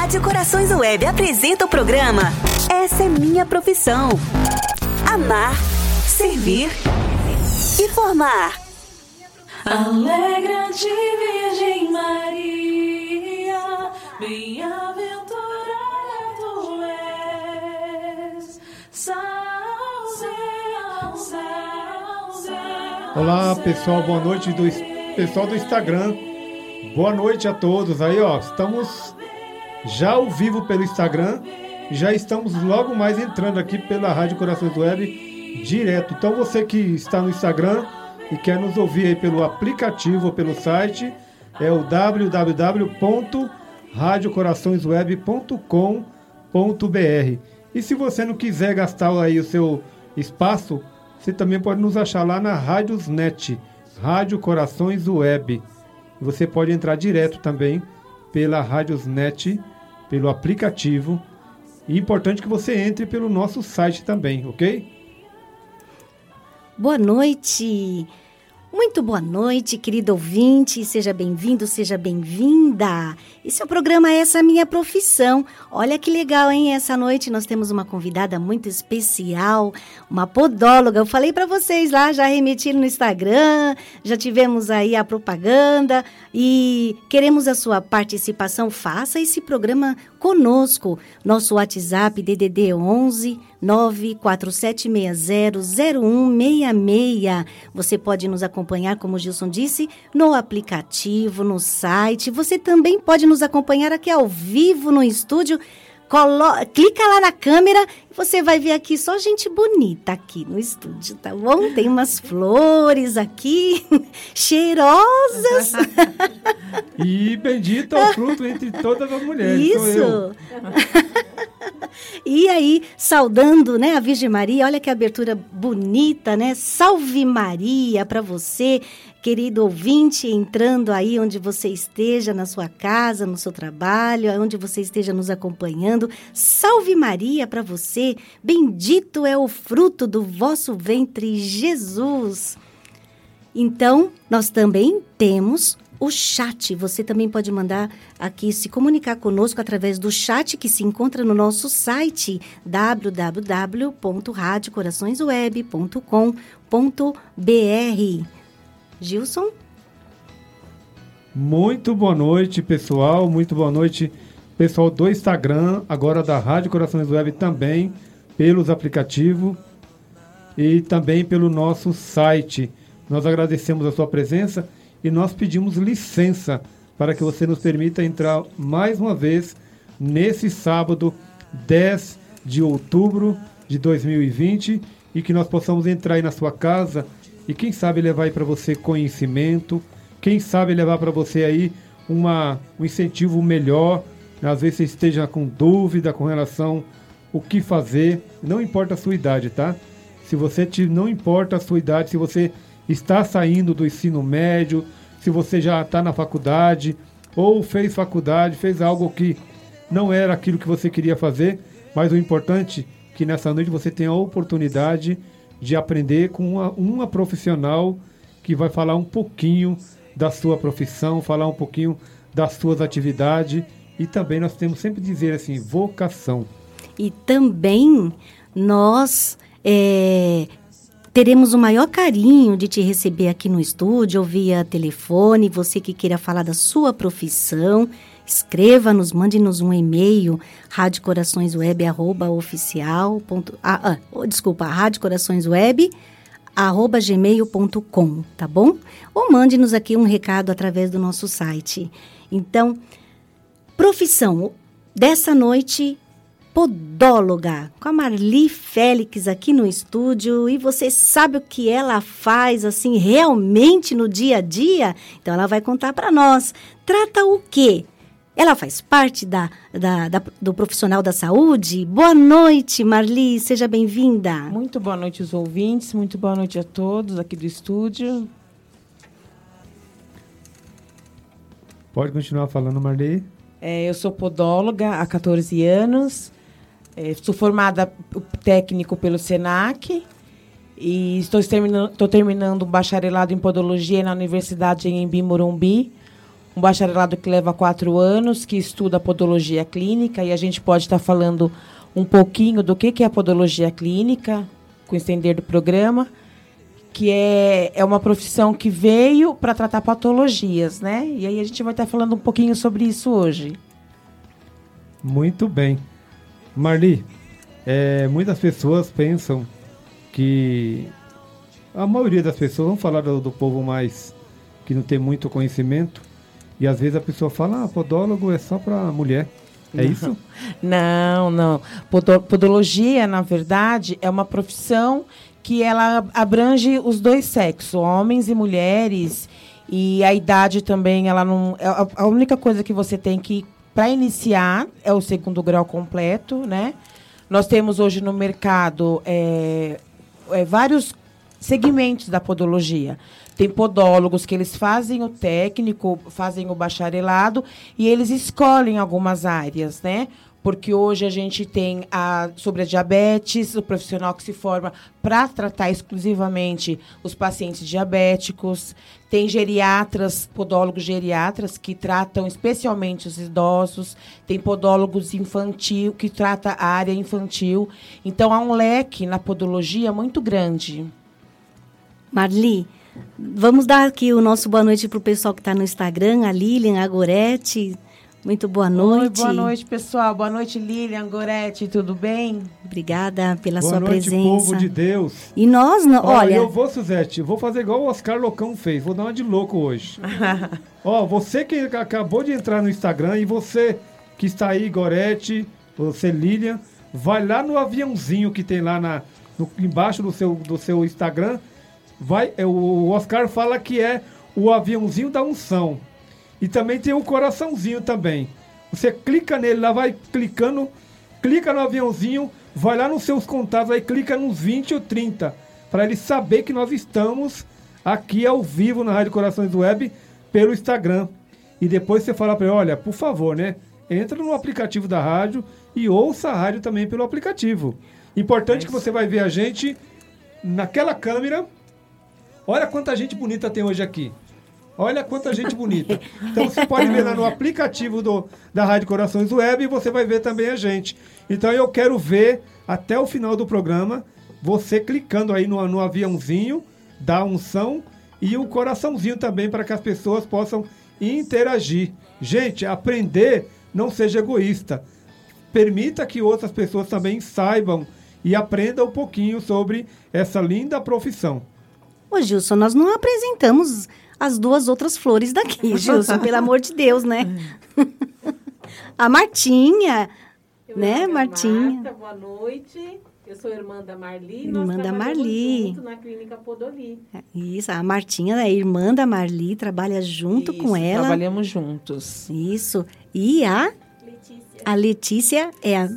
Rádio Corações Web apresenta o programa Essa é Minha Profissão. Amar, servir e formar. Alegra-te, Virgem Maria, bem-aventurada tu és. Salve, salve. Olá pessoal, boa noite do pessoal do Instagram. Boa noite a todos. Aí ó, estamos já ao vivo pelo Instagram. Já estamos logo mais entrando aqui pela Rádio Corações Web direto. Então você que está no Instagram e quer nos ouvir aí pelo aplicativo ou pelo site, é o www.radiocoraçõesweb.com.br. E se você não quiser gastar aí o seu espaço, você também pode nos achar lá na Rádiosnet, Rádio Corações Web. Você pode entrar direto também pela Rádiosnet, pelo aplicativo. E importante que você entre pelo nosso site também, ok? Boa noite. Muito boa noite, querido ouvinte. Seja bem-vindo, seja bem-vinda. Esse é o programa Essa Minha Profissão. Olha que legal, hein? Essa noite nós temos uma convidada muito especial, uma podóloga. Eu falei para vocês lá, já remeti no Instagram, já tivemos aí a propaganda e queremos a sua participação. Faça esse programa conosco. Nosso WhatsApp DDD 11 947600166. Você pode nos acompanhar, como o Gilson disse, no aplicativo, no site. Você também pode nos acompanhar aqui ao vivo no estúdio. Colo clica lá na câmera você vai ver aqui só gente bonita aqui no estúdio, tá bom? Tem umas flores aqui, cheirosas. e bendito é o fruto entre todas as mulheres. Isso. e aí, saudando, né, a Virgem Maria, olha que abertura bonita, né? Salve Maria para você querido ouvinte, entrando aí onde você esteja, na sua casa, no seu trabalho, onde você esteja nos acompanhando. Salve Maria para você, bendito é o fruto do vosso ventre, Jesus. Então, nós também temos o chat. Você também pode mandar aqui se comunicar conosco através do chat que se encontra no nosso site www.radiocoraçõesweb.com.br. Gilson? Muito boa noite, pessoal. Muito boa noite, pessoal do Instagram, agora da Rádio Corações Web também, pelos aplicativos e também pelo nosso site. Nós agradecemos a sua presença e nós pedimos licença para que você nos permita entrar mais uma vez nesse sábado 10 de outubro de 2020 e que nós possamos entrar aí na sua casa e quem sabe levar aí para você conhecimento, quem sabe levar para você aí uma, um incentivo melhor. Às vezes você esteja com dúvida com relação o que fazer, não importa a sua idade, tá? Se você te, não importa a sua idade, se você está saindo do ensino médio, se você já está na faculdade ou fez faculdade, fez algo que não era aquilo que você queria fazer, mas o importante é que nessa noite você tenha a oportunidade de aprender com uma, uma profissional que vai falar um pouquinho da sua profissão, falar um pouquinho das suas atividades e também nós temos sempre dizer assim, vocação. E também nós é, teremos o maior carinho de te receber aqui no estúdio ou via telefone, você que queira falar da sua profissão, Escreva-nos, mande-nos um e-mail, radiocoraçõesweb.oficial. Ah, ah, desculpa, radiocoraçõesweb arroba gmail.com, tá bom? Ou mande-nos aqui um recado através do nosso site. Então, profissão dessa noite, podóloga, com a Marli Félix aqui no estúdio. E você sabe o que ela faz, assim, realmente no dia a dia? Então, ela vai contar para nós. Trata o quê? Ela faz parte da, da, da, do profissional da saúde. Boa noite, Marli, seja bem-vinda. Muito boa noite aos ouvintes, muito boa noite a todos aqui do estúdio. Pode continuar falando, Marli. É, eu sou podóloga há 14 anos, é, sou formada técnico pelo SENAC e estou terminando, estou terminando um bacharelado em podologia na Universidade em Embi, Morumbi. Um bacharelado que leva quatro anos, que estuda podologia clínica, e a gente pode estar falando um pouquinho do que, que é a podologia clínica, com o estender do programa, que é, é uma profissão que veio para tratar patologias, né? E aí a gente vai estar falando um pouquinho sobre isso hoje. Muito bem. Marli, é, muitas pessoas pensam que a maioria das pessoas, vamos falar do, do, povo mais que não tem muito conhecimento, e às vezes a pessoa fala, ah, podólogo é só para mulher. É não. isso? Não, não. Podologia, na verdade, é uma profissão que ela abrange os dois sexos, homens e mulheres. E a idade também, ela não. É a única coisa que você tem que, para iniciar, é o segundo grau completo, né? Nós temos hoje no mercado é, é, vários segmentos da podologia. Tem podólogos que eles fazem o técnico, fazem o bacharelado e eles escolhem algumas áreas, né? Porque hoje a gente tem a, sobre a diabetes, o profissional que se forma para tratar exclusivamente os pacientes diabéticos. Tem geriatras, podólogos geriatras, que tratam especialmente os idosos. Tem podólogos infantil, que trata a área infantil. Então, há um leque na podologia muito grande. Marli, Vamos dar aqui o nosso boa noite para o pessoal que está no Instagram, a Lilian, a Gorete. Muito boa noite. Oi, boa noite, pessoal. Boa noite, Lilian, Gorete, tudo bem? Obrigada pela boa sua noite, presença. povo de Deus. E nós, não, Ó, olha... Eu vou, Suzete, vou fazer igual o Oscar Locão fez. Vou dar uma de louco hoje. Ó, você que acabou de entrar no Instagram e você que está aí, Gorete, você, Lilian, vai lá no aviãozinho que tem lá na, no, embaixo do seu, do seu Instagram vai, é, o Oscar fala que é o aviãozinho da unção. E também tem o coraçãozinho também. Você clica nele, lá vai clicando, clica no aviãozinho, vai lá nos seus contatos, aí clica nos 20 ou 30, para ele saber que nós estamos aqui ao vivo na Rádio Corações Web pelo Instagram. E depois você fala para ele, olha, por favor, né? Entra no aplicativo da rádio e ouça a rádio também pelo aplicativo. Importante é que você vai ver a gente naquela câmera Olha quanta gente bonita tem hoje aqui. Olha quanta gente bonita. Então você pode ver lá no aplicativo do, da Rádio Corações Web e você vai ver também a gente. Então eu quero ver até o final do programa você clicando aí no, no aviãozinho da unção e o coraçãozinho também para que as pessoas possam interagir. Gente, aprender não seja egoísta. Permita que outras pessoas também saibam e aprendam um pouquinho sobre essa linda profissão. Ô, Gilson, nós não apresentamos as duas outras flores daqui, Gilson, pelo amor de Deus, né? a Martinha, Eu né, Martinha? Marta, boa noite. Eu sou irmã da Marli. Irmã da Marli. junto na clínica Podoli. Isso, a Martinha é irmã da Marli, trabalha junto com Isso, ela. Trabalhamos juntos. Isso. E a, Letícia, a Letícia é a.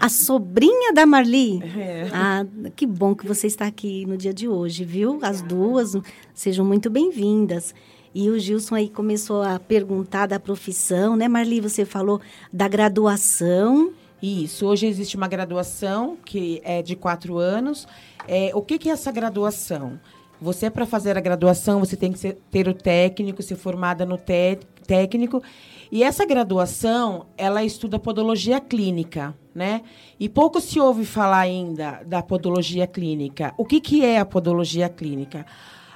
a sobrinha da Marli. É. Ah, que bom que você está aqui no dia de hoje, viu? As duas sejam muito bem-vindas. E o Gilson aí começou a perguntar da profissão, né, Marli? Você falou da graduação. Isso. Hoje existe uma graduação que é de quatro anos. É, o que, que é essa graduação? Você, para fazer a graduação, você tem que ser- ter o técnico, ser formada no té- técnico. E essa graduação, ela estuda podologia clínica, né? E pouco se ouve falar ainda da podologia clínica. O que, que é a podologia clínica?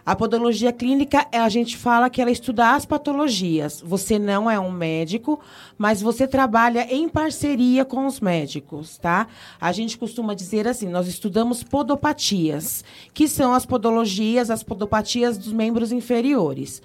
A podologia clínica, a gente fala que ela estuda as patologias. Você não é um médico, mas você trabalha em parceria com os médicos, tá? A gente costuma dizer assim, nós estudamos podopatias, que são as podologias, as podopatias dos membros inferiores.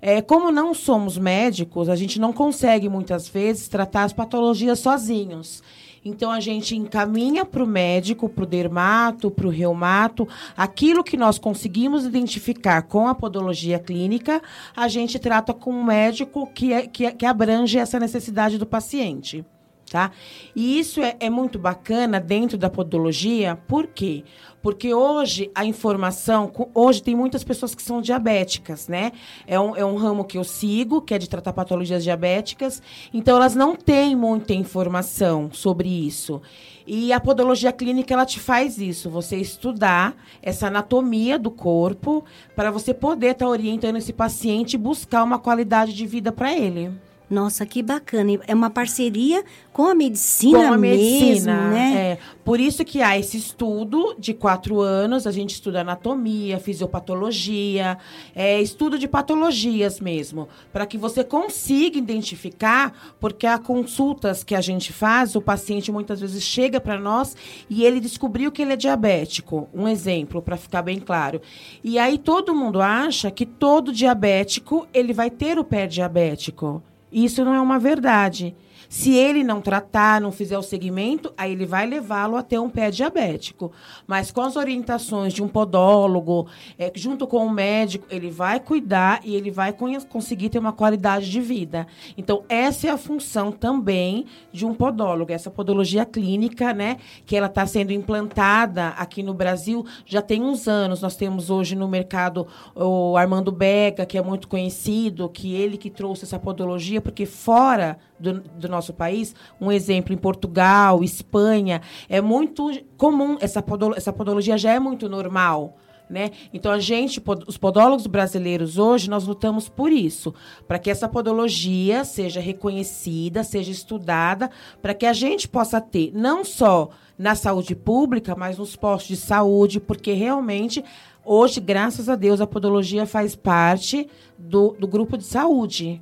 É, como não somos médicos, a gente não consegue muitas vezes tratar as patologias sozinhos. Então a gente encaminha para o médico, para o dermato, para o reumato, aquilo que nós conseguimos identificar com a podologia clínica, a gente trata com um médico que, é, que, é- que abrange essa necessidade do paciente. Tá? E isso é, é muito bacana dentro da podologia, por quê? Porque hoje a informação, hoje tem muitas pessoas que são diabéticas, né? É um, é um ramo que eu sigo, que é de tratar patologias diabéticas, então elas não têm muita informação sobre isso. E a podologia clínica ela te faz isso, você estudar essa anatomia do corpo para você poder estar orientando esse paciente e buscar uma qualidade de vida para ele. Nossa, que bacana. É uma parceria com a medicina, com a medicina, mesmo, né? é. Por isso que há esse estudo de quatro anos, a gente estuda anatomia, fisiopatologia, é, estudo de patologias mesmo, para que você consiga identificar, porque há consultas que a gente faz, o paciente muitas vezes chega para nós e ele descobriu que ele é diabético. Um exemplo, para ficar bem claro. E aí todo mundo acha que todo diabético ele vai ter o pé diabético. Isso não é uma verdade. Se ele não tratar, não fizer o segmento, aí ele vai levá-lo a ter um pé diabético. Mas com as orientações de um podólogo, é, junto com o médico, ele vai cuidar e ele vai conseguir ter uma qualidade de vida. Então, essa é a função também de um podólogo, essa podologia clínica, né? Que ela está sendo implantada aqui no Brasil já tem uns anos. Nós temos hoje no mercado o Armando Bega, que é muito conhecido, que ele que trouxe essa podologia, porque fora do, do nosso país, um exemplo em Portugal, Espanha, é muito comum, essa, podolo, essa podologia já é muito normal. Né? Então, a gente, os podólogos brasileiros hoje, nós lutamos por isso, para que essa podologia seja reconhecida, seja estudada, para que a gente possa ter, não só na saúde pública, mas nos postos de saúde, porque realmente, hoje, graças a Deus, a podologia faz parte do, do grupo de saúde.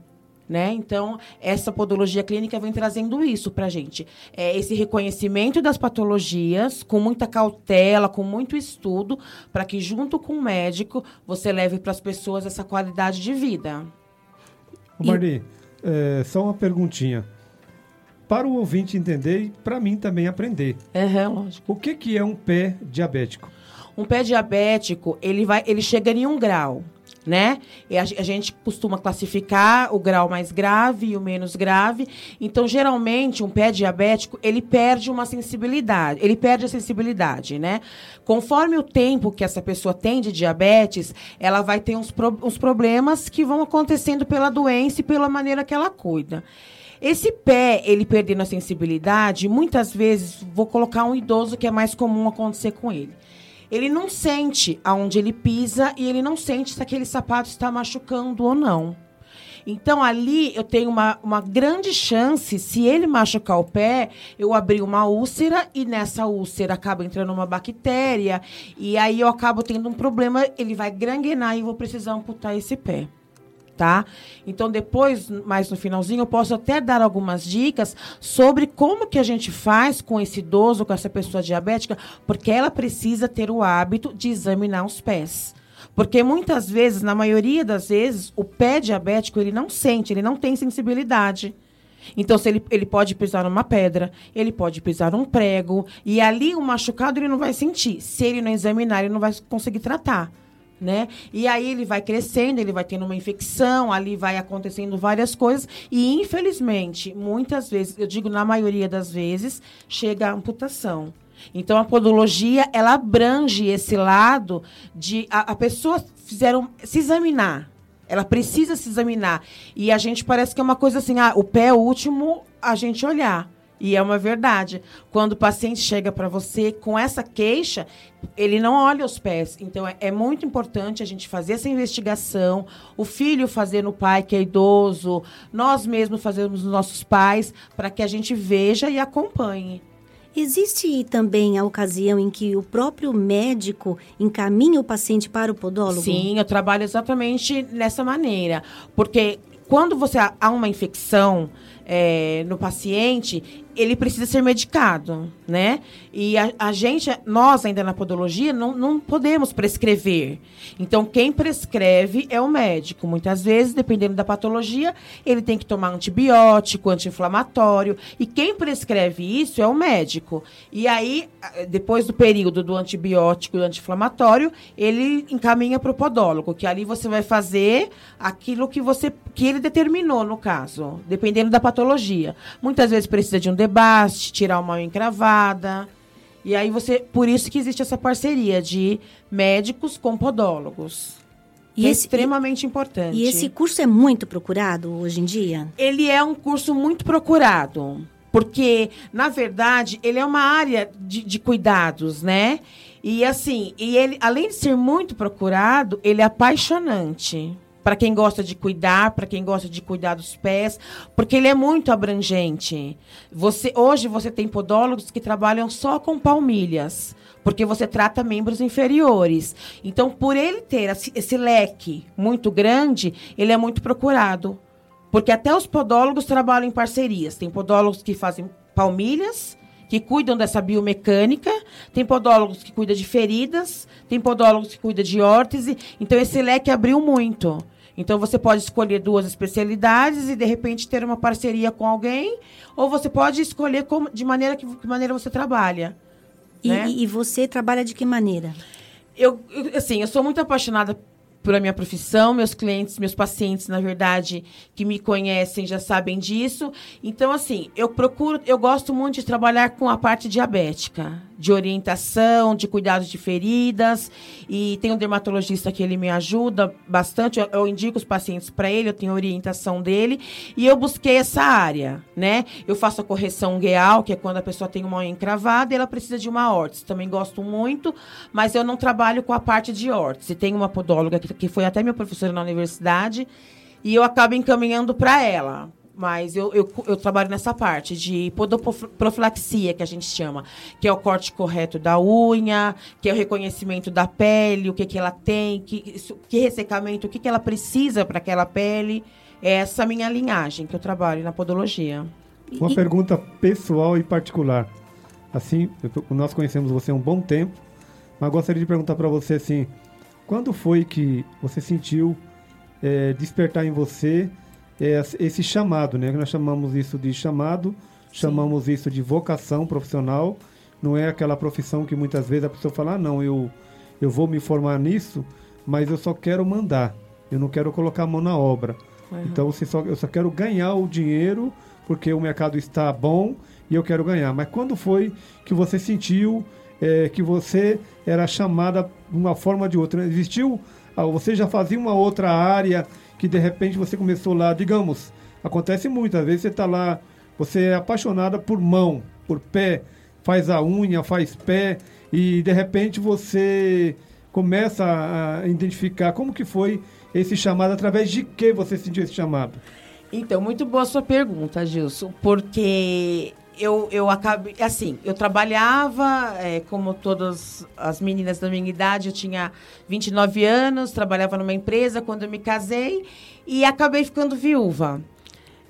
Né? Então, essa podologia clínica vem trazendo isso para a gente. É esse reconhecimento das patologias, com muita cautela, com muito estudo, para que, junto com o médico, você leve para as pessoas essa qualidade de vida. Ô, Marli, é, só uma perguntinha. Para o ouvinte entender e para mim também aprender. É, lógico. O que, que é um pé diabético? Um pé diabético, ele vai, ele chega em um grau, né? E a, a gente costuma classificar o grau mais grave e o menos grave. Então, geralmente, um pé diabético, ele perde uma sensibilidade, ele perde a sensibilidade, né? Conforme o tempo que essa pessoa tem de diabetes, ela vai ter uns, pro- uns problemas que vão acontecendo pela doença e pela maneira que ela cuida. Esse pé, ele perdendo a sensibilidade, muitas vezes, vou colocar um idoso que é mais comum acontecer com ele. Ele não sente aonde ele pisa e ele não sente se aquele sapato está machucando ou não. Então, ali eu tenho uma, uma grande chance, se ele machucar o pé, eu abrir uma úlcera e nessa úlcera acaba entrando uma bactéria e aí eu acabo tendo um problema, ele vai granguenar e eu vou precisar amputar esse pé tá? Então depois, mais no finalzinho, eu posso até dar algumas dicas sobre como que a gente faz com esse idoso, com essa pessoa diabética, porque ela precisa ter o hábito de examinar os pés. Porque muitas vezes, na maioria das vezes, o pé diabético ele não sente, ele não tem sensibilidade. Então, se ele, ele pode pisar numa pedra, ele pode pisar num prego, e ali o machucado ele não vai sentir. Se ele não examinar, ele não vai conseguir tratar né? E aí ele vai crescendo, ele vai tendo uma infecção, ali vai acontecendo várias coisas e infelizmente, muitas vezes, eu digo na maioria das vezes, chega a amputação. Então a podologia, ela abrange esse lado de a, a pessoa fizeram se examinar. Ela precisa se examinar. E a gente parece que é uma coisa assim, ah, o pé é o último a gente olhar. E é uma verdade. Quando o paciente chega para você com essa queixa, ele não olha os pés. Então, é, é muito importante a gente fazer essa investigação, o filho fazer no pai que é idoso, nós mesmos fazermos nos nossos pais, para que a gente veja e acompanhe. Existe também a ocasião em que o próprio médico encaminha o paciente para o podólogo? Sim, eu trabalho exatamente nessa maneira. Porque quando você há há uma infecção é, no paciente, ele precisa ser medicado, né? E a, a gente, nós ainda na podologia, não, não podemos prescrever. Então, quem prescreve é o médico. Muitas vezes, dependendo da patologia, ele tem que tomar antibiótico, anti-inflamatório. E quem prescreve isso é o médico. E aí, depois do período do antibiótico e anti-inflamatório, ele encaminha para o podólogo, que ali você vai fazer aquilo que você que ele determinou no caso, dependendo da patologia. Muitas vezes precisa de um debaste, tirar uma encravada. E aí você, por isso que existe essa parceria de médicos com podólogos. E é esse- extremamente importante. E esse curso é muito procurado hoje em dia? ele é um curso muito procurado. Porque, na verdade, ele é uma área de, de cuidados, né? E assim, e ele, além de ser muito procurado, ele é apaixonante. Para quem gosta de cuidar, para quem gosta de cuidar dos pés, porque ele é muito abrangente. Você, hoje você tem podólogos que trabalham só com palmilhas, porque você trata membros inferiores. Então, por ele ter esse, leque muito grande, ele é muito procurado. Porque até os podólogos trabalham em parcerias. Tem podólogos que fazem palmilhas, que cuidam dessa biomecânica, tem podólogos que cuidam de feridas, tem podólogos que cuidam de órtese. Então, esse leque abriu muito. Então, você pode escolher duas especialidades e, de repente, ter uma parceria com alguém, ou você pode escolher como, de maneira que, que maneira você trabalha. E, né? e- e você trabalha de que maneira? eu, eu, assim, eu sou muito apaixonada pela minha profissão, meus clientes, meus pacientes, na verdade, que me conhecem já sabem disso. Então, assim, eu procuro, eu gosto muito de trabalhar com a parte diabética, de orientação, de cuidados de feridas. E tem um dermatologista que ele me ajuda bastante. Eu, eu indico os pacientes para ele, eu tenho orientação dele. E eu busquei essa área, né? Eu faço a correção gueal, que é quando a pessoa tem uma unha encravada e ela precisa de uma órtese. Também gosto muito, mas eu não trabalho com a parte de órtese. Tem uma podóloga que, que foi até minha professora na universidade e eu acabo encaminhando para ela. Mas eu, eu, eu trabalho nessa parte de podoprofilaxia, que a gente chama, que é o corte correto da unha, que é o reconhecimento da pele, o que, que ela tem, que, que ressecamento, o que, que ela precisa para aquela pele. É essa minha linhagem que eu trabalho na podologia. Uma E- pergunta pessoal e particular. Assim, eu- nós conhecemos você há um bom tempo, mas gostaria de perguntar para você assim, quando foi que você sentiu eh, despertar em você esse chamado, né? Nós chamamos isso de chamado, chamamos isso de vocação profissional. Não é aquela profissão que muitas vezes a pessoa fala, ah, não, eu, eu vou me formar nisso, mas eu só quero mandar, eu não quero colocar a mão na obra. Então você só, eu só quero ganhar o dinheiro porque o mercado está bom e eu quero ganhar. Mas quando foi que você sentiu eh, que você era chamada de uma forma ou de outra? Existiu? ah, você já fazia uma outra área que de repente você começou lá, digamos, acontece muito, às vezes você está lá, você é apaixonada por mão, por pé, faz a unha, faz pé e de repente você começa a a identificar como que foi esse chamado, através de que você sentiu esse chamado? Então, muito boa sua pergunta, Gilson, porque eu, eu acabei, assim, eu trabalhava, é, como todas as meninas da minha idade, eu tinha 29 anos, trabalhava numa empresa quando eu me casei e acabei ficando viúva.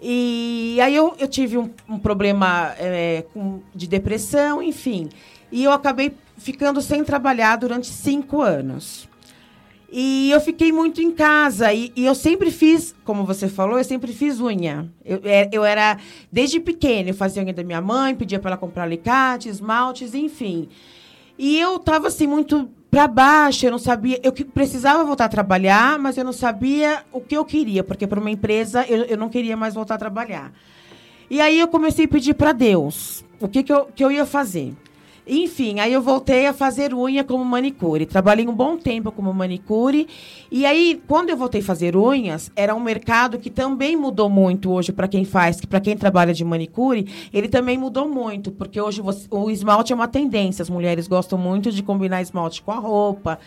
E aí eu, eu tive um, um problema é, com- de depressão, enfim. E eu acabei ficando sem trabalhar durante cinco anos. E eu fiquei muito em casa. E, e eu sempre fiz, como você falou, eu sempre fiz unha. Eu, é- eu era, desde pequena, eu fazia unha da minha mãe, pedia para ela comprar alicate, esmaltes, enfim. E eu tava assim, muito para baixo, eu não sabia. Eu precisava voltar a trabalhar, mas eu não sabia o que eu queria, porque para uma empresa eu, eu não queria mais voltar a trabalhar. E aí eu comecei a pedir para Deus o que, que, eu, que eu ia fazer. Enfim, aí eu voltei a fazer unha como manicure. Trabalhei um bom tempo como manicure. E aí, quando eu voltei a fazer unhas, era um mercado que também mudou muito hoje para quem faz, para quem trabalha de manicure, ele também mudou muito, porque hoje você- o esmalte é uma tendência. As mulheres gostam muito de combinar esmalte com a roupa.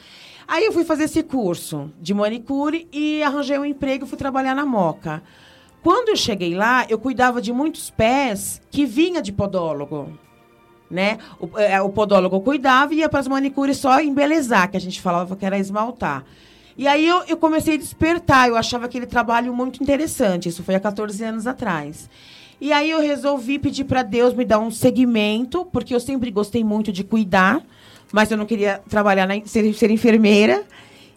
Aí eu fui fazer esse curso de manicure e arranjei um emprego e fui trabalhar na Moca. Quando eu cheguei lá, eu cuidava de muitos pés que vinha de podólogo né? O, é, o podólogo cuidava e ia para as manicures só embelezar, que a gente falava que era esmaltar. E aí eu, eu comecei a despertar, eu achava aquele trabalho muito interessante, isso foi há 14 anos atrás. E aí eu resolvi pedir para Deus me dar um segmento, porque eu sempre gostei muito de cuidar, mas eu não queria trabalhar, na, ser, ser enfermeira.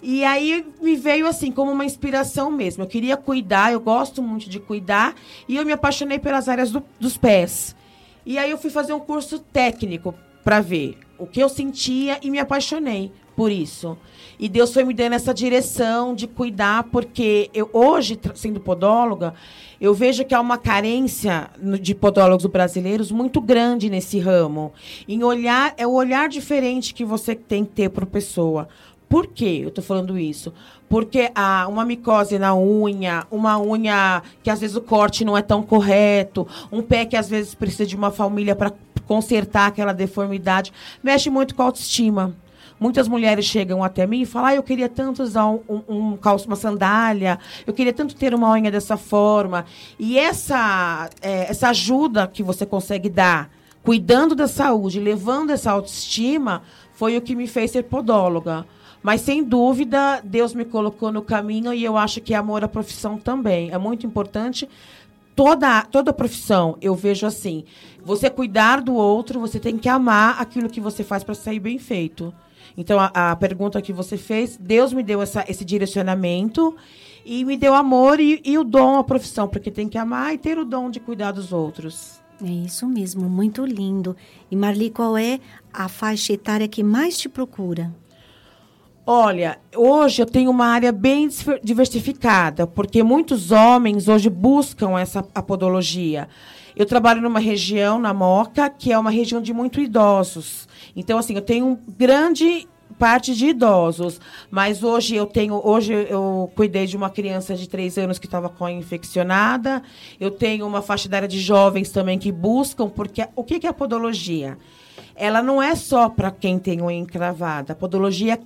E aí me veio assim, como uma inspiração mesmo. Eu queria cuidar, eu gosto muito de cuidar, e eu me apaixonei pelas áreas do- dos pés. E aí eu fui fazer um curso técnico para ver o que eu sentia e me apaixonei por isso. E Deus foi me dando essa direção de cuidar, porque eu hoje, sendo podóloga, eu vejo que há uma carência de podólogos brasileiros muito grande nesse ramo. Em olhar, é o olhar diferente que você tem que ter para a pessoa. Por que eu estou falando isso? Porque há uma micose na unha, uma unha que às vezes o corte não é tão correto, um pé que às vezes precisa de uma família para consertar aquela deformidade, mexe muito com a autoestima. Muitas mulheres chegam até mim e falam: ah, eu queria tanto usar um, um, um calço, uma sandália, eu queria tanto ter uma unha dessa forma. E essa, eh, essa ajuda que você consegue dar, cuidando da saúde, levando essa autoestima, foi o que me fez ser podóloga. Mas, sem dúvida, Deus me colocou no caminho e eu acho que é amor à profissão também. É muito importante. Toda, toda profissão, eu vejo assim: você cuidar do outro, você tem que amar aquilo que você faz para sair bem feito. Então, a, a pergunta que você fez, Deus me deu essa, esse direcionamento e me deu amor e, e o dom à profissão, porque tem que amar e ter o dom de cuidar dos outros. É isso mesmo, muito lindo. E Marli, qual é a faixa etária que mais te procura? Olha, hoje eu tenho uma área bem diversificada, porque muitos homens hoje buscam essa apodologia. Eu trabalho numa região, na Moca, que é uma região de muito idosos. Então, assim, eu tenho grande parte de idosos, mas hoje eu tenho, hoje eu cuidei de uma criança de três anos que estava com infeccionada. Eu tenho uma faixa etária de jovens também que buscam, porque o que que é a podologia? Ela não é só para quem tem unha encravada. A podologia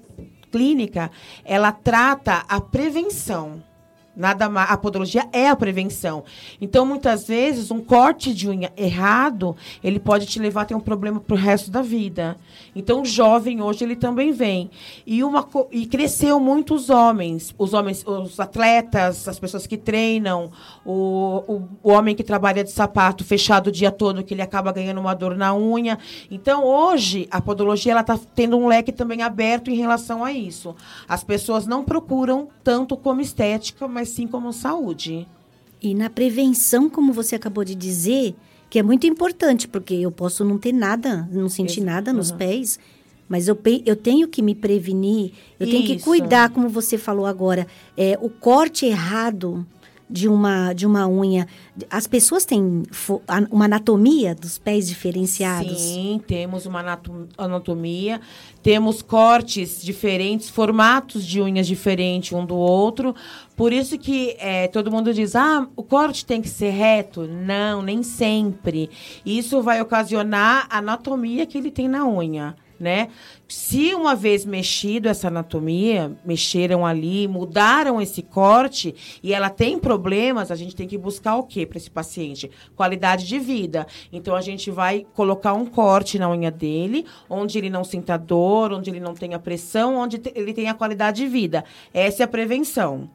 clínica, ela trata a prevenção. Nada mais, a podologia é a prevenção. Então, muitas vezes, um corte de unha errado, ele pode te levar a ter um problema para o resto da vida. Então, o jovem hoje ele também vem. E, uma, e cresceu muito os homens, os homens, os atletas, as pessoas que treinam, o, o, o homem que trabalha de sapato fechado o dia todo, que ele acaba ganhando uma dor na unha. Então, hoje, a podologia ela está tendo um leque também aberto em relação a isso. As pessoas não procuram tanto como estética, mas sim como saúde. E na prevenção, como você acabou de dizer, que é muito importante, porque eu posso não ter nada, não sentir Ex- nada nos Aham. pés, mas eu, eu tenho que me prevenir, eu tenho que Isso. cuidar, como você falou agora, é, o corte errado de uma, de uma unha. As pessoas têm uma anatomia dos pés diferenciados. Sim, temos uma anato- anatomia, temos cortes diferentes, formatos de unhas diferentes um do outro. Por isso que eh, todo mundo diz, ah, o corte tem que ser reto. Não, nem sempre. Isso vai ocasionar a anatomia que ele tem na unha. Né? Se uma vez mexido essa anatomia, mexeram ali, mudaram esse corte e ela tem problemas, a gente tem que buscar o quê para esse paciente? Qualidade de vida. Então a gente vai colocar um corte na unha dele, onde ele não sinta dor, onde ele não tenha pressão, onde ele tenha qualidade de vida. Essa é a prevenção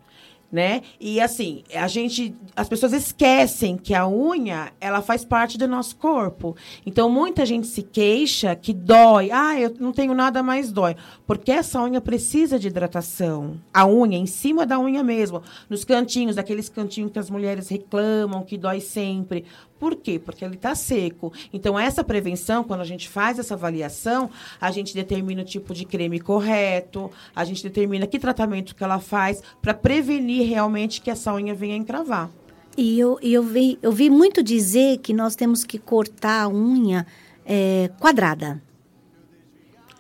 né? E assim, a gente, as pessoas esquecem que a unha, ela faz parte do nosso corpo. Então muita gente se queixa que dói. Ah, eu não tenho nada mais dói, porque essa unha precisa de hidratação. A unha em cima da unha mesmo, nos cantinhos, aqueles cantinhos que as mulheres reclamam que dói sempre. Por quê? Porque ele está seco. Então, essa prevenção, quando a gente faz essa avaliação, a gente determina o tipo de creme correto, a gente determina que tratamento que ela faz para prevenir realmente que essa unha venha a encravar. E eu, eu, vi, eu vi muito dizer que nós temos que cortar a unha é, quadrada.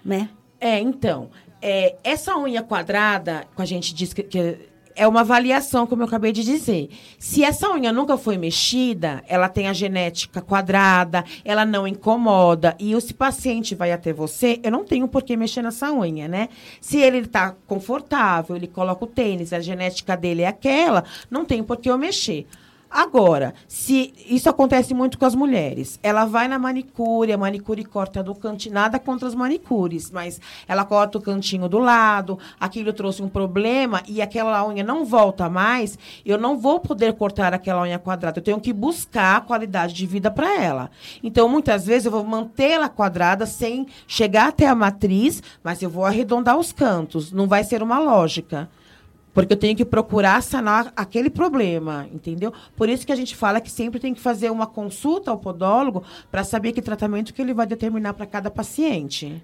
Né? É, então, é, essa unha quadrada, que a gente diz que, que é uma avaliação, como eu acabei de dizer. Se essa unha nunca foi mexida, ela tem a genética quadrada, ela não incomoda. E se o paciente vai até você, eu não tenho por que mexer nessa unha, né? Se ele está confortável, ele coloca o tênis, a genética dele é aquela, não tem por que eu mexer. Agora, se isso acontece muito com as mulheres, ela vai na manicure, a manicure corta do cantinho, nada contra as manicures, mas ela corta o cantinho do lado, aquilo trouxe um problema e aquela unha não volta mais, eu não vou poder cortar aquela unha quadrada, eu tenho que buscar a qualidade de vida para ela. Então, muitas vezes eu vou mantê-la quadrada sem chegar até a matriz, mas eu vou arredondar os cantos, não vai ser uma lógica Porque eu tenho que procurar sanar aquele problema, entendeu? Por isso que a gente fala que sempre tem que fazer uma consulta ao podólogo para saber que tratamento que ele vai determinar para cada paciente.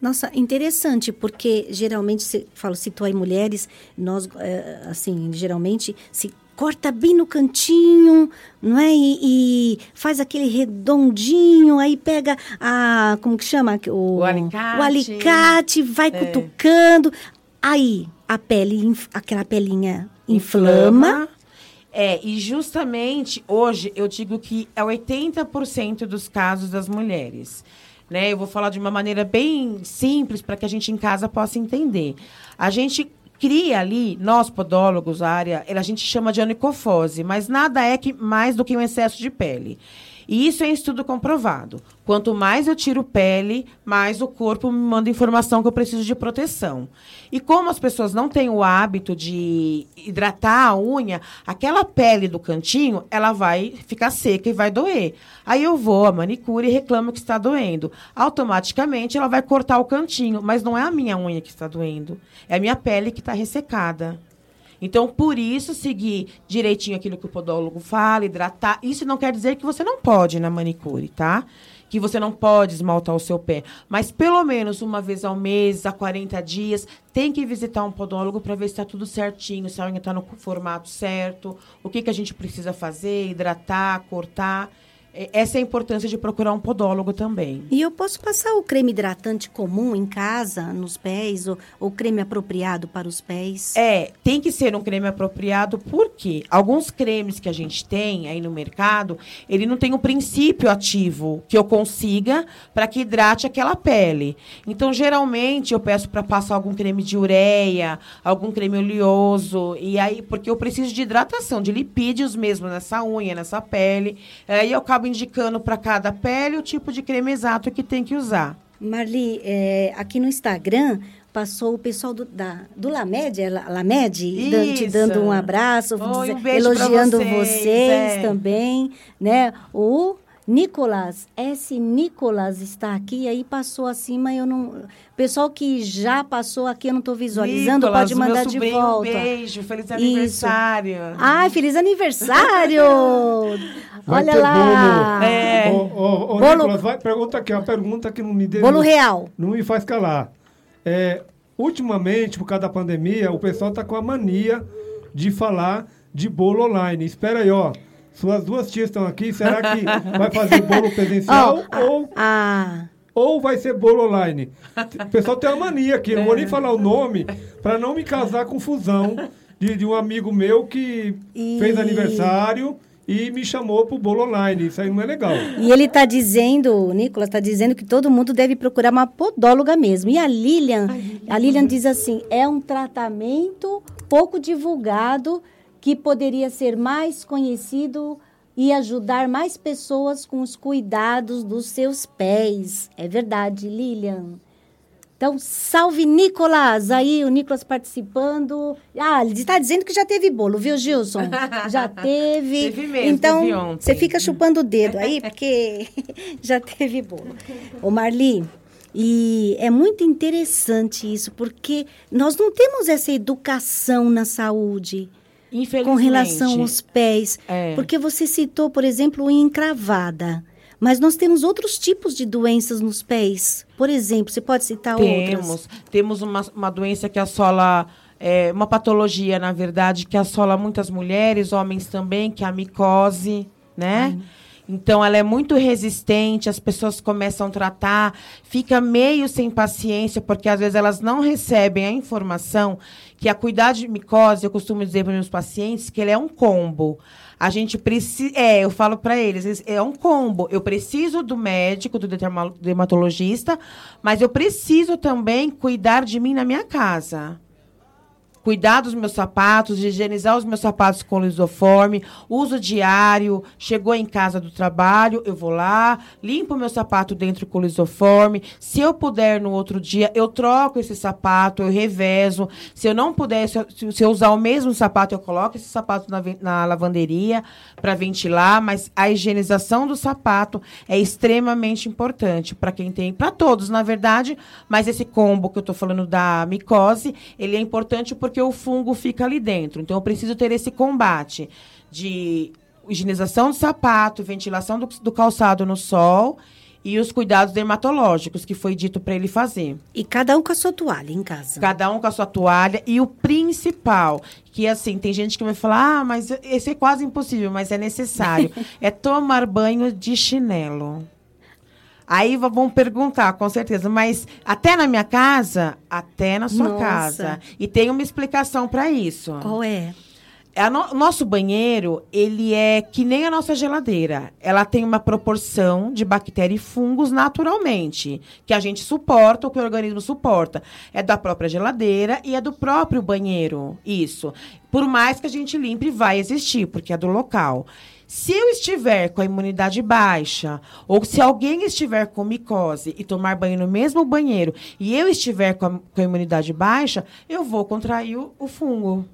Nossa, interessante, porque geralmente, se, falo, citou aí mulheres, nós, é, assim, geralmente se corta bem no cantinho, não é? E, e, faz aquele redondinho, aí pega a, como que chama? O, O alicate. O alicate, vai É. cutucando, aí a pele, aquela pelinha inflama. É, e justamente hoje eu digo que é 80% dos casos das mulheres. Né? Eu vou falar de uma maneira bem simples para que a gente em casa possa entender. A gente cria ali, nós podólogos, a área, a gente chama de anicofose, mas nada é que mais do que um excesso de pele. E isso é estudo comprovado. Quanto mais eu tiro pele, mais o corpo me manda informação que eu preciso de proteção. E como as pessoas não têm o hábito de hidratar a unha, aquela pele do cantinho, ela vai ficar seca e vai doer. Aí eu vou à manicure e reclamo que está doendo. Automaticamente ela vai cortar o cantinho, mas não é a minha unha que está doendo, é a minha pele que está ressecada. Então, por isso, seguir direitinho aquilo que o podólogo fala, hidratar. Isso não quer dizer que você não pode na manicure, tá? Que você não pode esmaltar o seu pé. Mas, pelo menos uma vez ao mês, a 40 dias, tem que visitar um podólogo para ver se está tudo certinho, se a unha está no formato certo, o que, que a gente precisa fazer, hidratar, cortar. É, Essa é a importância de procurar um podólogo também. E eu posso passar o creme hidratante comum em casa, nos pés, ou o creme apropriado para os pés? É, tem que ser um creme apropriado, porque alguns cremes que a gente tem aí no mercado, ele não tem o princípio ativo que eu consiga para que hidrate aquela pele. Então, geralmente, eu peço para passar algum creme de ureia, algum creme oleoso, e aí, porque eu preciso de hidratação, de lipídios mesmo nessa unha, nessa pele. Aí eu acabo indicando para cada pele o tipo de creme exato que tem que usar. Marli, é, aqui no Instagram passou o pessoal do, da, do Lamed, é La- Lamed, dan- te dando um abraço, Oi, dizer- um elogiando vocês, vocês é. também, né? O Nicolas, S. Nicolas está aqui, aí passou acima, eu não... Pessoal que já passou aqui, eu não estou visualizando, Nicolas, pode mandar de volta. Um beijo, feliz Isso. aniversário. Ai, feliz aniversário! Vai Olha lá! bolo. É. Ô, ô, ô, Bolo- Nicolas, vai, pergunta aqui, uma pergunta que não me deu. Bolo real. Não me faz calar. É, ultimamente, por causa da pandemia, o pessoal tá com a mania de falar de bolo online. Espera aí, ó. Suas duas tias estão aqui. Será que vai fazer bolo presencial Ó, ou, Ah, ou vai ser bolo online? O pessoal tem uma mania aqui. Não vou nem falar o nome para não me causar confusão de, de um amigo meu que E- fez aniversário e me chamou pro bolo online. Isso aí não é legal. E ele está dizendo, o Nicolas está dizendo que todo mundo deve procurar uma podóloga mesmo. E a Lilian, a Lilian diz assim, é um tratamento pouco divulgado que poderia ser mais conhecido e ajudar mais pessoas com os cuidados dos seus pés. É verdade, Lilian. Então, salve Nicolas! Aí, o Nicolas participando. Ah, ele está dizendo que já teve bolo, viu, Gilson? Já teve. Teve mesmo, então, teve ontem. você fica chupando o dedo aí, porque já teve bolo. Ô, Marli, e é muito interessante isso, porque nós não temos essa educação na saúde. Com relação aos pés. É. Porque você citou, por exemplo, encravada. Mas nós temos outros tipos de doenças nos pés. Por exemplo, você pode citar outras? Temos. Temos uma, uma doença que assola. É, uma patologia, na verdade, que assola muitas mulheres, homens também, que é a micose, né? Então, ela é muito resistente, as pessoas começam a tratar, fica meio sem paciência, porque às vezes elas não recebem a informação que a cuidar de micose, eu costumo dizer para meus pacientes que ele é um combo. A gente precisa. É, eu falo para eles, eles- é um combo. Eu preciso do médico, do derma- dermatologista, mas eu preciso também cuidar de mim na minha casa cuidar dos meus sapatos, higienizar os meus sapatos com lisoforme, uso diário, chegou em casa do trabalho, eu vou lá, limpo meu sapato dentro com lisoforme. Se eu puder no outro dia, eu troco esse sapato, eu revezo. Se eu não puder, se eu, se- eu usar o mesmo sapato, eu coloco esse sapato na, na lavanderia para ventilar, mas a higienização do sapato é extremamente importante para quem tem, para todos, na verdade, mas esse combo que eu estou falando da micose, ele é importante porque porque o fungo fica ali dentro. Então, eu preciso ter esse combate de higienização do sapato, ventilação do, do calçado no sol e os cuidados dermatológicos que foi dito para ele fazer. E cada um com a sua toalha em casa. Cada um com a sua toalha. E o principal, que assim, tem gente que vai falar, ah, mas esse é quase impossível, mas é necessário. é tomar banho de chinelo. Aí vão perguntar, com certeza, mas até na minha casa, até na sua Nossa. casa. E tem uma explicação para isso. Qual é? A no- nosso banheiro, ele é que nem a nossa geladeira. Ela tem uma proporção de bactéria e fungos naturalmente, que a gente suporta, ou que o organismo suporta. É da própria geladeira e é do próprio banheiro, isso. Por mais que a gente limpe, vai existir, porque é do local. Se eu estiver com a imunidade baixa, ou se alguém estiver com micose e tomar banho no mesmo banheiro, e eu estiver com a, com a imunidade baixa, eu vou contrair o- o fungo.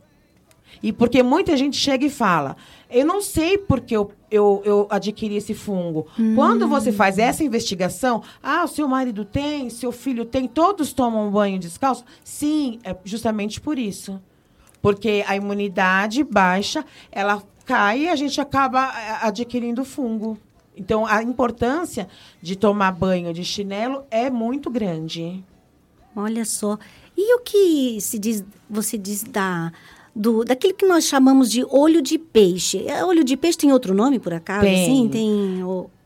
E porque muita gente chega e fala, eu não sei porque eu, eu, eu adquiri esse fungo. Quando você faz essa investigação, ah, o seu marido tem, seu filho tem, todos tomam banho descalço? Sim, é justamente por isso. Porque a imunidade baixa, ela cai e a gente acaba eh, adquirindo fungo. Então, a importância de tomar banho de chinelo é muito grande. Olha só. E o que se diz, você diz da do daquilo que nós chamamos de olho de peixe? É, Olho de peixe tem outro nome por acaso? Tem. Sim, tem.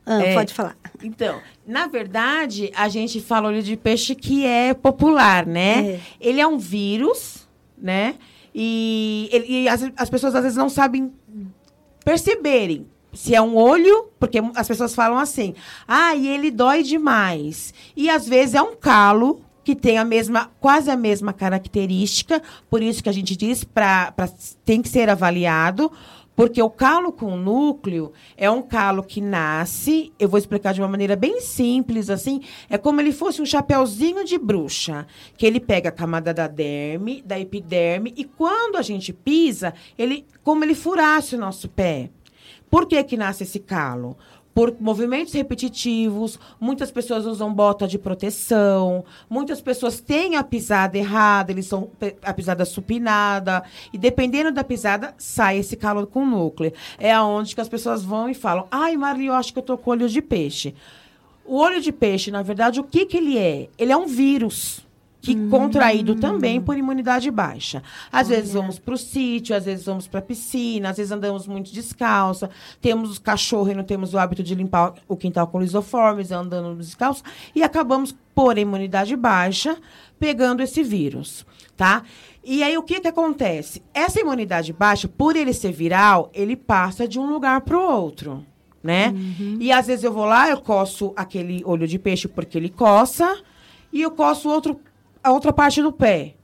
ah, É. Pode falar. Então, na verdade, a gente fala olho de peixe que é popular, né? É. Ele é um vírus, né? E, ele- e as, as pessoas às vezes não sabem perceberem se é um olho, porque as pessoas falam assim, ah, e ele dói demais. E às vezes é um calo que tem a mesma, quase a mesma característica, por isso que a gente diz para tem que ser avaliado, porque o calo com núcleo é um calo que nasce, eu vou explicar de uma maneira bem simples, assim, é como ele fosse um chapeuzinho de bruxa, que ele pega a camada da derme, da epiderme, e quando a gente pisa, ele, como ele furasse o nosso pé. Por que que nasce esse calo? Por movimentos repetitivos, muitas pessoas usam bota de proteção, muitas pessoas têm a pisada errada, eles são a pisada supinada, e dependendo da pisada, sai esse calo com núcleo. É aonde que as pessoas vão e falam, ai, Marli, eu acho que eu tô com olho de peixe. O olho de peixe, na verdade, o que, que ele é? Ele é um vírus. Que contraído também por imunidade baixa. Às vezes vamos para o sítio, às vezes vamos para a piscina, às vezes andamos muito descalça. Temos os cachorros e não temos o hábito de limpar o quintal com lisoformes, andando descalço. E acabamos, por imunidade baixa, pegando esse vírus, tá? E aí, o que, que acontece? Essa imunidade baixa, por ele ser viral, ele passa de um lugar para o outro né? E às vezes eu vou lá, eu coço aquele olho de peixe porque ele coça, e eu coço outro, a outra parte do pé.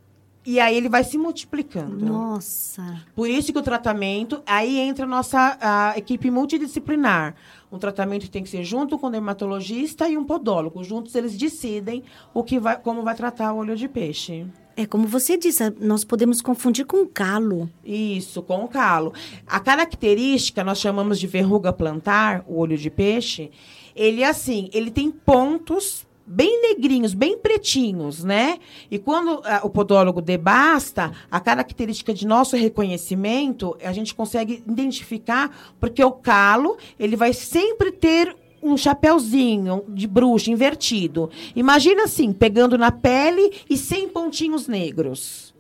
E aí ele vai se multiplicando. Nossa. Por isso que o tratamento, aí entra a nossa a equipe multidisciplinar. Um tratamento tem que ser junto com o dermatologista e um podólogo. Juntos eles decidem o que vai, como vai tratar o olho de peixe. É como você disse, nós podemos confundir com calo. Isso, com o calo. A característica, nós chamamos de verruga plantar, o olho de peixe, ele é assim, ele tem pontos bem negrinhos, bem pretinhos, né? E quando ah, o podólogo debasta, a característica de nosso reconhecimento, a gente consegue identificar, porque o calo, ele vai sempre ter um chapéuzinho de bruxa invertido. Imagina assim, pegando na pele e sem pontinhos negros.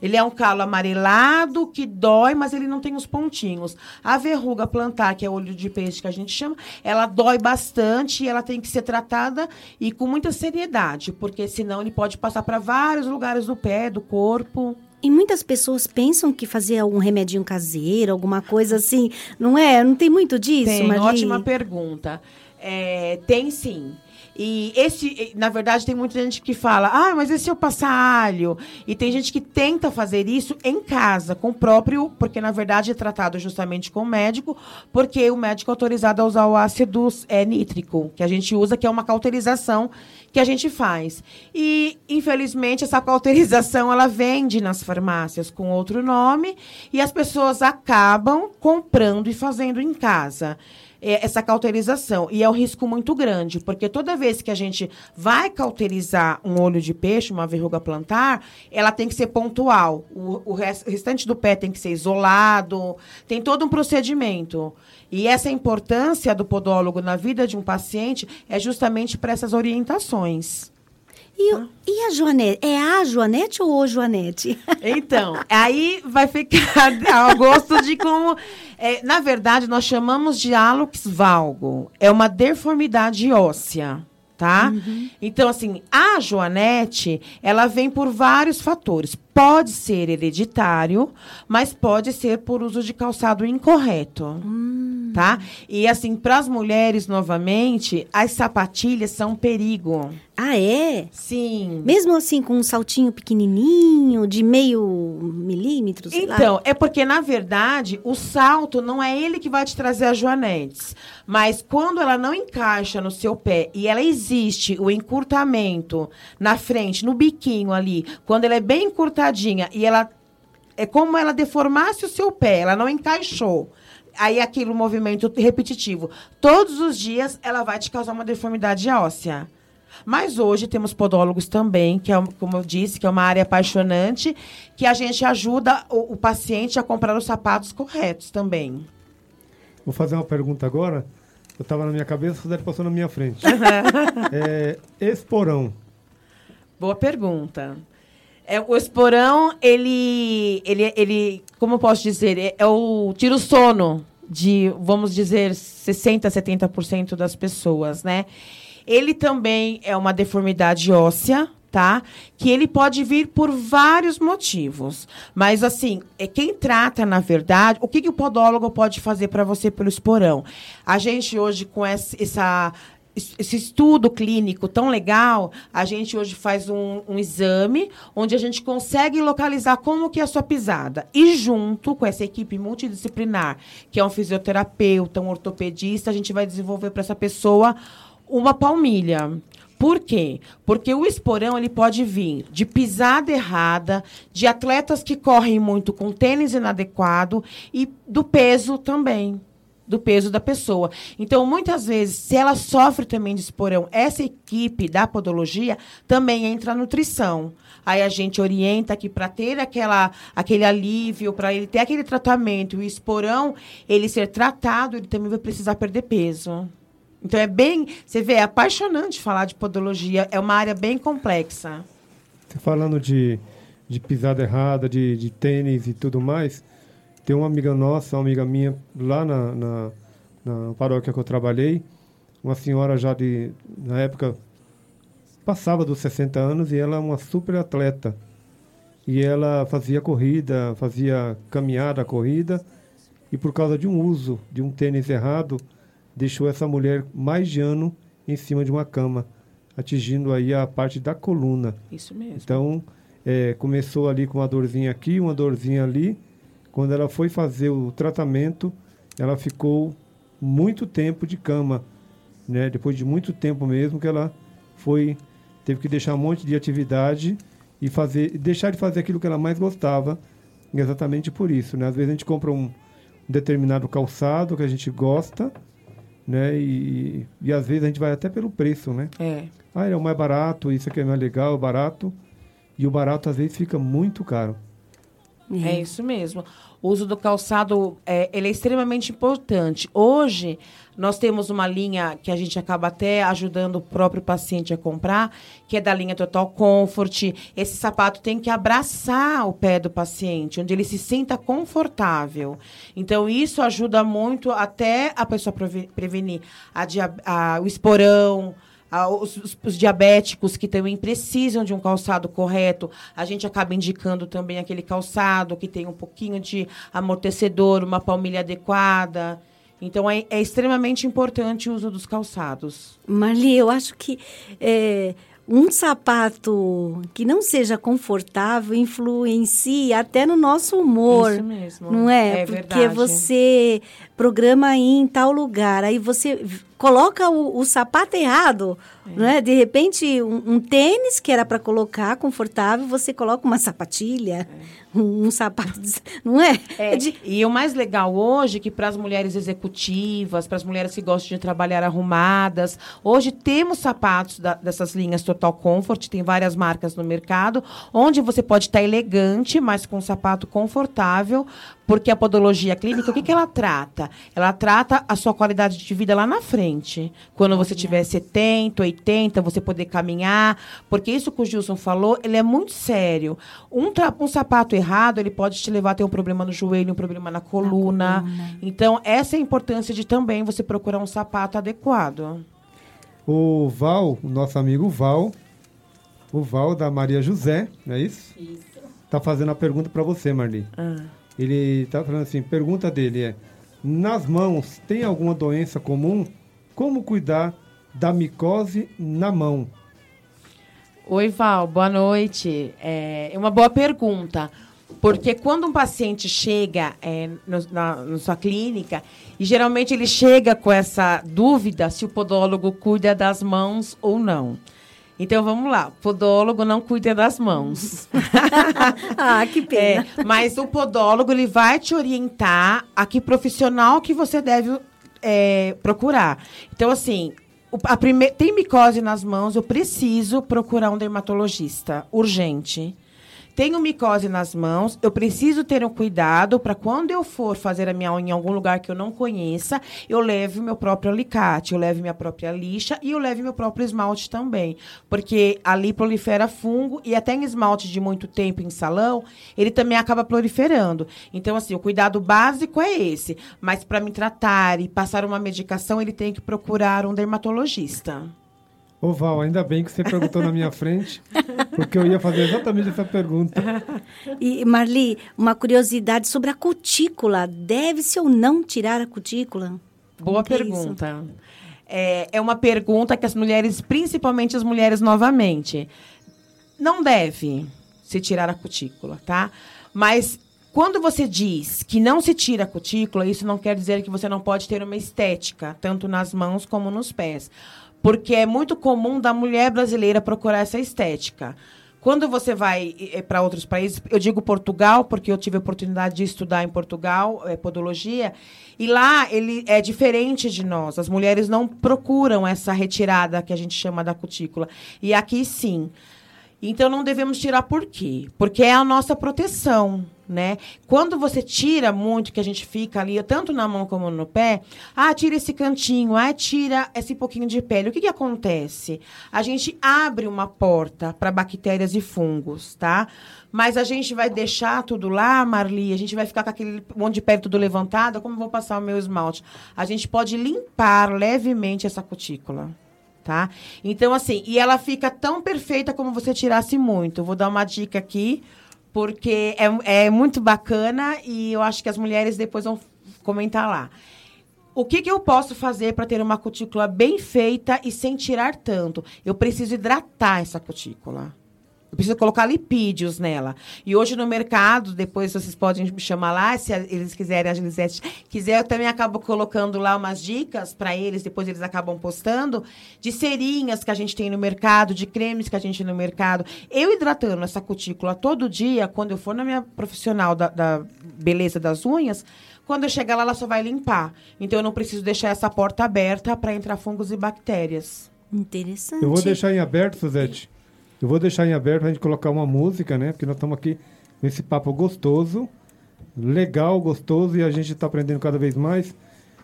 Ele é um calo amarelado que dói, mas ele não tem os pontinhos. A verruga plantar, que é o olho de peixe que a gente chama, ela dói bastante e ela tem que ser tratada e com muita seriedade, porque senão ele pode passar para vários lugares do pé, do corpo. E muitas pessoas pensam que fazer algum remedinho caseiro, alguma coisa assim, não é? Não tem muito disso, Tem, Marli? ótima pergunta. É, tem sim. E esse, na verdade, tem muita gente que fala, ah, mas e se eu passar alho? E tem gente que tenta fazer isso em casa, com o próprio, porque na verdade é tratado justamente com o médico, porque o médico é autorizado a usar o ácido é, nítrico, que a gente usa, que é uma cauterização que a gente faz. E, infelizmente, essa cauterização ela vende nas farmácias com outro nome e as pessoas acabam comprando e fazendo em casa. É, essa cauterização. E é um risco muito grande, porque toda vez que a gente vai cauterizar um olho de peixe, uma verruga plantar, ela tem que ser pontual. O, o res- o restante do pé tem que ser isolado, tem todo um procedimento. E essa importância do podólogo na vida de um paciente é justamente para essas orientações. E, e a Joanete? É a Joanete ou o Joanete? Então, aí vai ficar ao gosto de como. é, na verdade, nós chamamos de hálux valgo. É uma deformidade óssea. Tá? Então, assim, a Joanete, ela vem por vários fatores. Pode ser hereditário, mas pode ser por uso de calçado incorreto. Tá? E, assim, para as mulheres, novamente, as sapatilhas são um perigo. ah, é? Sim. Mesmo assim, com um saltinho pequenininho, de meio milímetro, sei lá. Então, é porque, na verdade, o salto não é ele que vai te trazer as joanetes. Mas quando ela não encaixa no seu pé e ela existe o encurtamento na frente, no biquinho ali, quando ela é bem e ela. É como ela deformasse o seu pé, ela não encaixou. Aí aquele movimento repetitivo. Todos os dias ela vai te causar uma deformidade óssea. Mas hoje temos podólogos também, que é, um- como eu disse, que é uma área apaixonante, que a gente ajuda o, o paciente a comprar os sapatos corretos também. Vou fazer uma pergunta agora. Eu estava na minha cabeça, o Zé passou na minha frente. é, esporão. Boa pergunta. É, o esporão, ele, ele, ele, como eu posso dizer, é, é o tiro sono de, vamos dizer, 60%, 70% das pessoas, né? Ele também é uma deformidade óssea, tá? Que ele pode vir por vários motivos. Mas, assim, é quem trata, na verdade, o que, que o podólogo pode fazer para você pelo esporão? A gente hoje, com essa, essa es- esse estudo clínico tão legal, a gente hoje faz um, um exame onde a gente consegue localizar como que é a sua pisada. E junto com essa equipe multidisciplinar, que é um fisioterapeuta, um ortopedista, a gente vai desenvolver para essa pessoa uma palmilha. Por quê? Porque o esporão ele pode vir de pisada errada, de atletas que correm muito com tênis inadequado e do peso também do peso da pessoa. Então, muitas vezes, se ela sofre também de esporão, essa equipe da podologia também entra a nutrição. Aí a gente orienta aqui para ter aquela, aquele alívio, para ele ter aquele tratamento. O esporão, ele ser tratado, ele também vai precisar perder peso. Então é bem, você vê, é apaixonante falar de podologia, é uma área bem complexa. Você falando de, de pisada errada, de, de tênis e tudo mais, tem uma amiga nossa, uma amiga minha, lá na, na, na paróquia que eu trabalhei, uma senhora já de, na época, passava dos 60 anos e ela é uma super atleta. E ela fazia corrida, fazia caminhada, corrida, e por causa de um uso de um tênis errado, deixou essa mulher mais de ano em cima de uma cama, atingindo aí a parte da coluna. Isso mesmo. Então, é, começou ali com uma dorzinha aqui, uma dorzinha ali. Quando ela foi fazer o tratamento, ela ficou muito tempo de cama, né? Depois de muito tempo mesmo que ela foi teve que deixar um monte de atividade e fazer deixar de fazer aquilo que ela mais gostava, exatamente por isso, né? Às vezes a gente compra um determinado calçado que a gente gosta, né? E, e às vezes a gente vai até pelo preço, né? É. Ah, ele é o mais barato, isso aqui é mais legal, é barato. E o barato às vezes fica muito caro. É isso mesmo. O uso do calçado é, ele é extremamente importante. Hoje, nós temos uma linha que a gente acaba até ajudando o próprio paciente a comprar, que é da linha Total Comfort. Esse sapato tem que abraçar o pé do paciente, onde ele se sinta confortável. Então, isso ajuda muito até a pessoa preve- prevenir a a- o esporão, ah, os, os- os diabéticos que também precisam de um calçado correto, a gente acaba indicando também aquele calçado que tem um pouquinho de amortecedor, uma palmilha adequada. Então, é, é extremamente importante o uso dos calçados. Marli, eu acho que é, um sapato que não seja confortável influencia até no nosso humor. Isso mesmo. Não é? É Porque verdade. você programa aí em tal lugar. Aí você coloca o, o sapato errado, né? De repente, um, um tênis que era para colocar confortável, você coloca uma sapatilha, um, um sapato, não é? É, de- E o mais legal hoje é que para as mulheres executivas, para as mulheres que gostam de trabalhar arrumadas, hoje temos sapatos da- dessas linhas Total Comfort, tem várias marcas no mercado, onde você pode estar elegante, mas com um sapato confortável, porque a podologia clínica, o que, que ela trata? Ela trata a sua qualidade de vida lá na frente. Quando você tiver 70, 80, você poder caminhar, porque isso que o Gilson falou, ele é muito sério. Um, tra- um sapato errado, ele pode te levar a ter um problema no joelho, um problema na coluna. Então, essa é a importância de também você procurar um sapato adequado. O Val, o nosso amigo Val, o Val da Maria José, não é isso? Isso. Tá fazendo a pergunta para você, Marli. Ele tá falando assim, pergunta dele é: nas mãos tem alguma doença comum? Como cuidar da micose na mão? Oi, Val, boa noite. É uma boa pergunta. Porque quando um paciente chega é, no- na, na sua clínica, e geralmente ele chega com essa dúvida se o podólogo cuida das mãos ou não. Então vamos lá, podólogo não cuida das mãos. Ah, que pena. É, mas o podólogo ele vai te orientar a que profissional que você deve é, procurar. Então, assim, a prime... tem micose nas mãos, eu preciso procurar um dermatologista urgente. Tenho micose nas mãos, eu preciso ter um cuidado para quando eu for fazer a minha unha em algum lugar que eu não conheça, eu leve meu próprio alicate, eu leve minha própria lixa e eu leve meu próprio esmalte também. Porque ali prolifera fungo e até em esmalte de muito tempo em salão, ele também acaba proliferando. Então, assim, o cuidado básico é esse. Mas para me tratar e passar uma medicação, ele tem que procurar um dermatologista. Ô Val, ainda bem que você perguntou na minha frente, porque eu ia fazer exatamente essa pergunta. E, Marli, uma curiosidade sobre a cutícula. Deve-se ou não tirar a cutícula? Boa Como é pergunta. É, é uma pergunta que as mulheres, principalmente as mulheres novamente, não deve se tirar a cutícula, tá? Mas quando você diz que não se tira a cutícula, isso não quer dizer que você não pode ter uma estética, tanto nas mãos como nos pés. Porque é muito comum da mulher brasileira procurar essa estética. Quando você vai para outros países, eu digo Portugal, porque eu tive a oportunidade de estudar em Portugal, é, podologia, e lá ele é diferente de nós. As mulheres não procuram essa retirada que a gente chama da cutícula. E aqui sim. Então não devemos tirar por quê? Porque é a nossa proteção, né? Quando você tira muito, que a gente fica ali, tanto na mão como no pé, ah, tira esse cantinho, ah, tira esse pouquinho de pele. O que, que acontece? A gente abre uma porta para bactérias e fungos, tá? Mas a gente vai deixar tudo lá, Marli, a gente vai ficar com aquele monte de pele tudo levantado, como vou passar o meu esmalte? A gente pode limpar levemente essa cutícula tá? Então, assim, e ela fica tão perfeita como você tirasse muito. Vou dar uma dica aqui, porque é, é muito bacana e eu acho que as mulheres depois vão comentar lá. O que, que eu posso fazer para ter uma cutícula bem feita e sem tirar tanto? Eu preciso hidratar essa cutícula. Eu preciso colocar lipídios nela. E hoje no mercado, depois vocês podem me chamar lá, se eles quiserem, a Gisele quiser, eu também acabo colocando lá umas dicas para eles, depois eles acabam postando, de serinhas que a gente tem no mercado, de cremes que a gente tem no mercado. Eu hidratando essa cutícula todo dia, quando eu for na minha profissional da, da beleza das unhas, quando eu chegar lá, ela só vai limpar. Então eu não preciso deixar essa porta aberta para entrar fungos e bactérias. Interessante. Eu vou deixar em aberto, Suzete. Eu vou deixar em aberto pra gente colocar uma música, né? Porque nós estamos aqui com esse papo gostoso, legal, gostoso, e a gente está aprendendo cada vez mais.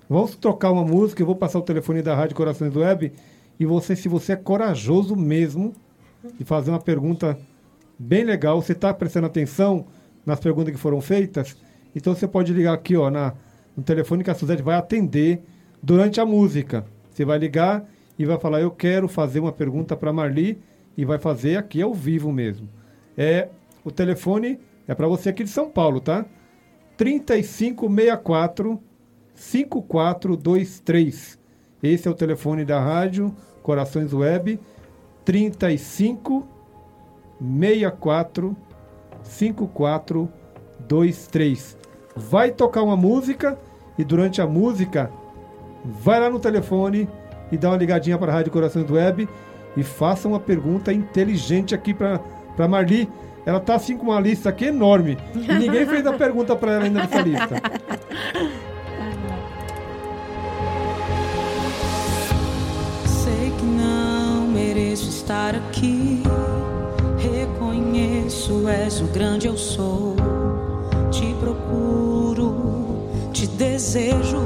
Vamos trocar uma música, eu vou passar o telefone da Rádio Corações Web, e você, se você é corajoso mesmo, e fazer uma pergunta bem legal, você está prestando atenção nas perguntas que foram feitas, então você pode ligar aqui, ó, na, no telefone que a Suzete vai atender durante a música. Você vai ligar e vai falar, eu quero fazer uma pergunta para Marli, e vai fazer aqui ao vivo mesmo. É, o telefone é para você aqui de São Paulo, tá? 3564 5423. Esse é o telefone da rádio Corações Web 35 64 5423. Vai tocar uma música e durante a música, vai lá no telefone e dá uma ligadinha para a Rádio Corações Web e faça uma pergunta inteligente aqui para para Marli. Ela tá assim com uma lista aqui enorme e ninguém fez a pergunta para ela ainda nessa lista. Sei que não mereço estar aqui. Reconheço, és o grande eu sou. Te procuro, te desejo,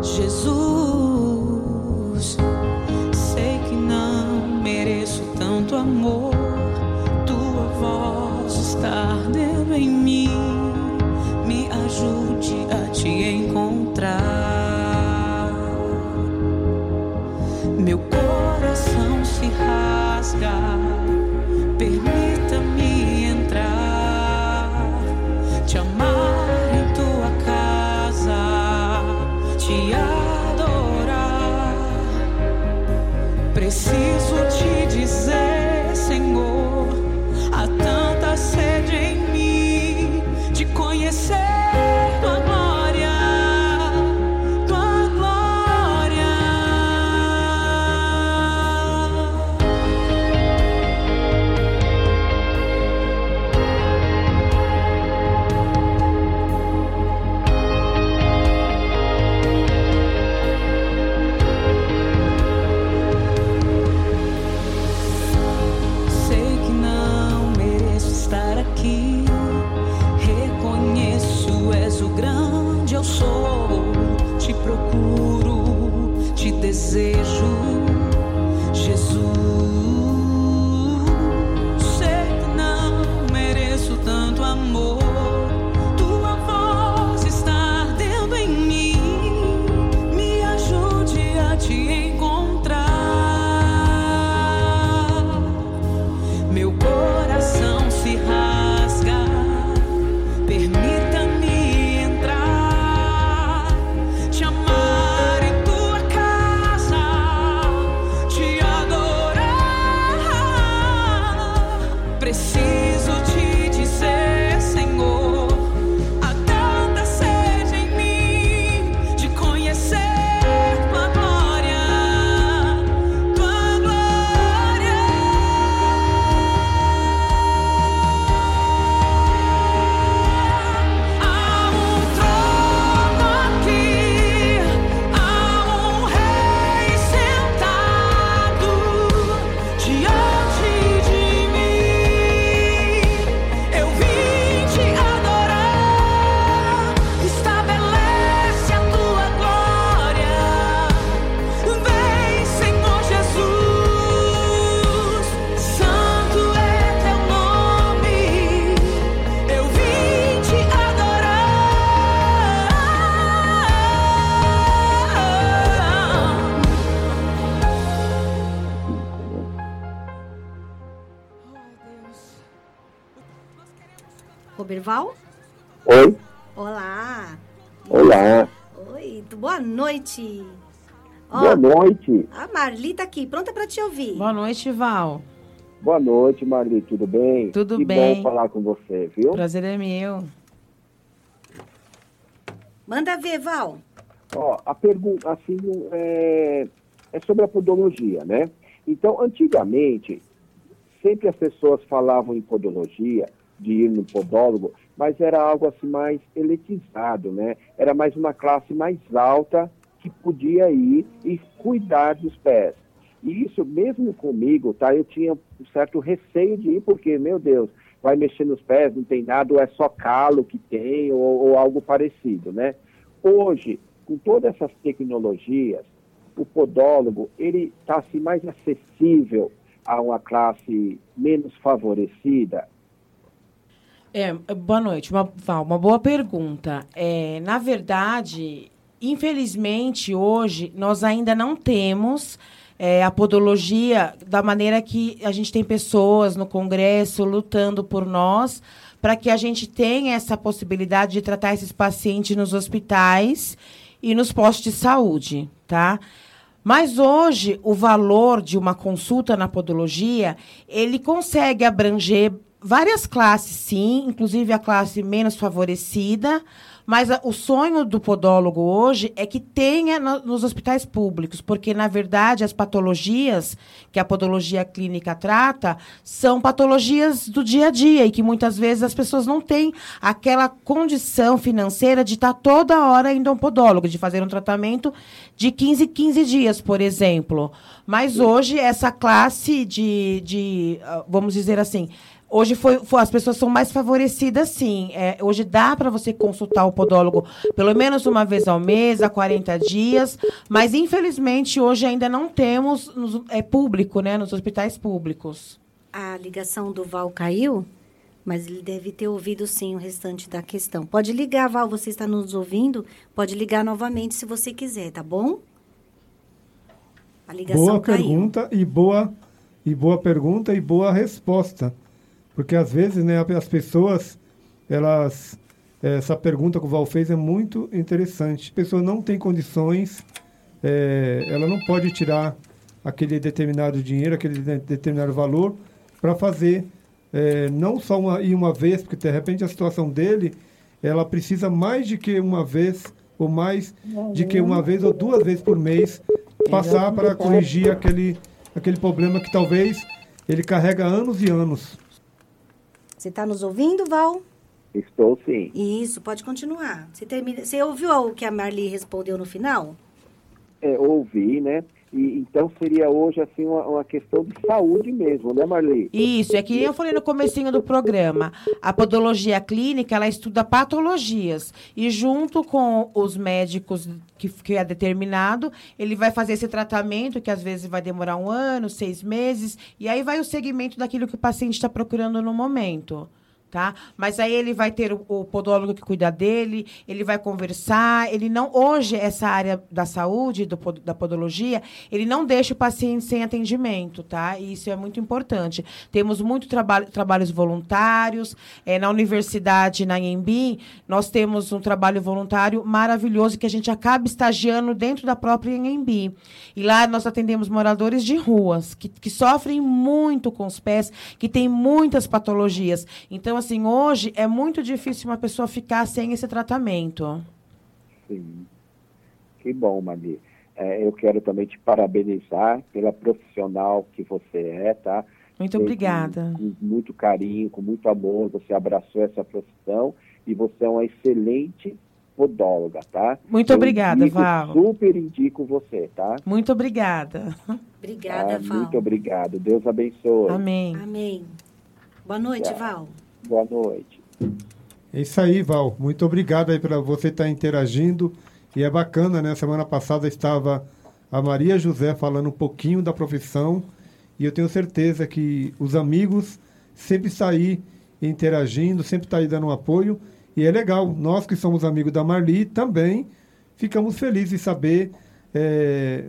Jesus. Aqui, pronta para te ouvir. Boa noite, Val. Boa noite, Marli, tudo bem? Tudo que bem. bom falar com você, viu? Prazer é meu. Manda ver, Val. Ó, a pergunta, assim, é, é sobre a podologia, né? Então, antigamente, sempre as pessoas falavam em podologia, de ir no podólogo, mas era algo assim mais elitizado, né? Era mais uma classe mais alta que podia ir e cuidar dos pés. Isso, mesmo comigo, tá? Eu tinha um certo receio de ir, porque, meu Deus, vai mexer nos pés, não tem nada, ou é só calo que tem, ou, ou algo parecido, né? Hoje, com todas essas tecnologias, o podólogo, ele está assim, mais acessível a uma classe menos favorecida. É, boa noite, uma, uma boa pergunta. É, na verdade, infelizmente, hoje, nós ainda não temos é, a podologia da maneira que a gente tem pessoas no Congresso lutando por nós, para que a gente tenha essa possibilidade de tratar esses pacientes nos hospitais e nos postos de saúde, tá? Mas hoje o valor de uma consulta na podologia, ele consegue abranger várias classes, sim, inclusive a classe menos favorecida, Mas a, o sonho do podólogo hoje é que tenha no, nos hospitais públicos, porque, na verdade, as patologias que a podologia clínica trata são patologias do dia a dia e que muitas vezes as pessoas não têm aquela condição financeira de estar toda hora indo a um podólogo, de fazer um tratamento de 15, 15 dias, por exemplo. Mas hoje, essa classe de, de ah, vamos dizer assim, Hoje foi, foi, as pessoas são mais favorecidas, sim. É, hoje dá para você consultar o podólogo pelo menos uma vez ao mês, a 40 dias, mas infelizmente hoje ainda não temos nos, é público, né, nos hospitais públicos. A ligação do Val caiu, mas ele deve ter ouvido sim o restante da questão. Pode ligar, Val, você está nos ouvindo? Pode ligar novamente se você quiser, tá bom? A ligação boa caiu. pergunta e boa e boa pergunta e boa resposta. Porque às vezes, né, as pessoas, elas. Essa pergunta que o Val fez é muito interessante. A pessoa não tem condições, é, ela não pode tirar aquele determinado dinheiro, aquele de, determinado valor, para fazer é, não só uma, ir uma vez, porque de repente a situação dele, ela precisa mais de que uma vez, ou mais de que uma vez ou duas vezes por mês, passar para corrigir aquele, aquele problema que talvez ele carrega anos e anos. Você está nos ouvindo, Val? Estou sim. Isso, pode continuar. Você, termina... Você ouviu o que a Marli respondeu no final? É, ouvi, né? E, então seria hoje assim uma, uma, questão de saúde mesmo, né, Marli? Isso, é que eu falei no comecinho do programa. A podologia clínica, ela estuda patologias. E junto com os médicos que, que é determinado, ele vai fazer esse tratamento, que às vezes vai demorar um ano, seis meses, e aí vai o segmento daquilo que o paciente está procurando no momento tá? Mas aí ele vai ter o, o, podólogo que cuida dele, ele vai conversar, ele não hoje essa área da saúde, do, da podologia, ele não deixa o paciente sem atendimento, tá? E isso é muito importante. Temos muito trabalho, trabalhos voluntários, é, na universidade, na Embi, nós temos um trabalho voluntário maravilhoso que a gente acaba estagiando dentro da própria Embi. E lá nós atendemos moradores de ruas que, que sofrem muito com os pés, que têm muitas patologias. Então então, assim, hoje é muito difícil uma pessoa ficar sem esse tratamento. Sim. Que bom, Mani. É, eu quero também te parabenizar pela profissional que você é, tá? Muito obrigada. Com, com muito carinho, com muito amor, você abraçou essa profissão e você é uma excelente podóloga, tá? Muito eu obrigada, indico, Val. Super indico você, tá? Muito obrigada. Obrigada, ah, Val. Muito obrigado. Deus abençoe. Amém. Amém. Boa noite, Val. Boa noite. É isso aí, Val. Muito obrigado aí para você estar tá interagindo. E é bacana, né? Semana passada estava a Maria José falando um pouquinho da profissão. E eu tenho certeza que os amigos sempre estão aí interagindo, sempre estão aí dando um apoio. E é legal, nós que somos amigos da Marli também ficamos felizes em saber. É...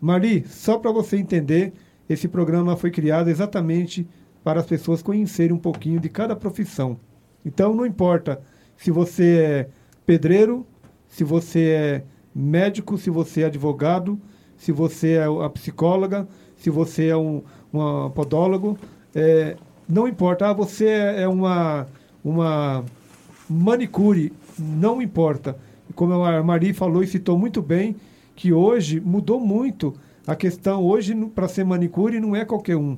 Marli, só para você entender, esse programa foi criado exatamente para as pessoas conhecerem um pouquinho de cada profissão. Então, não importa se você é pedreiro, se você é médico, se você é advogado, se você é a psicóloga, se você é um uma podólogo, é, não importa. Ah, você é uma, uma manicure, não importa. Como a Marie falou e citou muito bem, que hoje mudou muito a questão. Hoje, para ser manicure, não é qualquer um.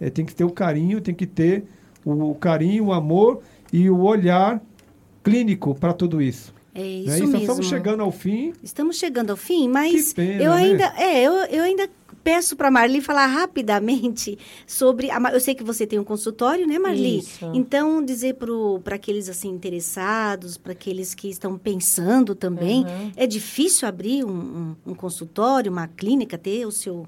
É, tem que ter o carinho, tem que ter o, o carinho, o amor e o olhar clínico para tudo isso. É né? isso né? mesmo. Estamos chegando ao fim. Estamos chegando ao fim, mas pena, eu né? ainda, é, eu, eu ainda peço para Marli falar rapidamente sobre a, eu sei que você tem um consultório, né, Marli? Isso. Então dizer para aqueles assim interessados, para aqueles que estão pensando também, Uhum. é difícil abrir um, um, um consultório, uma clínica, ter o seu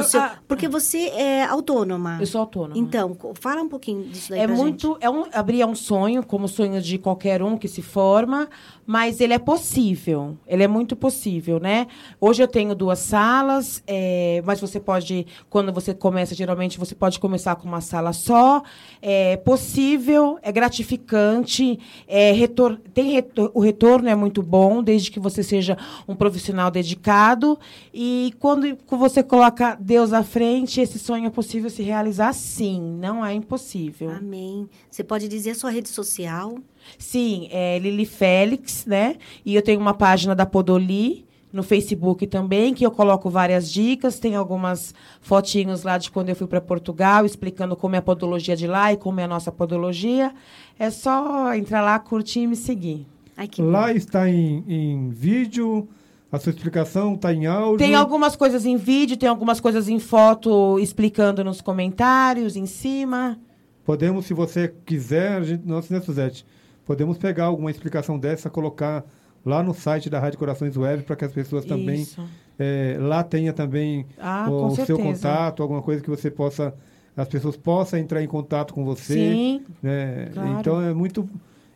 o seu- porque você é autônoma. Eu sou autônoma. Então, fala um pouquinho disso daí É pra muito. É um, abrir é um sonho, como o sonho de qualquer um que se forma, mas ele é possível. Ele é muito possível, né? Hoje eu tenho duas salas, é, mas você pode, quando você começa, geralmente você pode começar com uma sala só. É possível, é gratificante, é retor tem retor o retorno é muito bom, desde que você seja um profissional dedicado. E quando você coloca Deus à frente, esse sonho é possível se realizar sim, não é impossível. Amém. Você pode dizer a sua rede social? Sim, é Lili Félix, né? E eu tenho uma página da Podoli no Facebook também, que eu coloco várias dicas. Tem algumas fotinhos lá de quando eu fui para Portugal, explicando como é a podologia de lá e como é a nossa podologia. É só entrar lá, curtir e me seguir. Ai, que Lá bom. está em, em vídeo, a sua explicação está em áudio. Tem algumas coisas em vídeo, tem algumas coisas em foto explicando nos comentários, em cima. Podemos, se você quiser, a gente, nós, né, Suzete? Podemos pegar alguma explicação dessa, colocar lá no site da Rádio Corações Web, para que as pessoas também eh, lá tenha também Ah, o, o seu contato, alguma coisa que você possa, as pessoas possam entrar em contato com você. Sim, né? claro. Então é muito.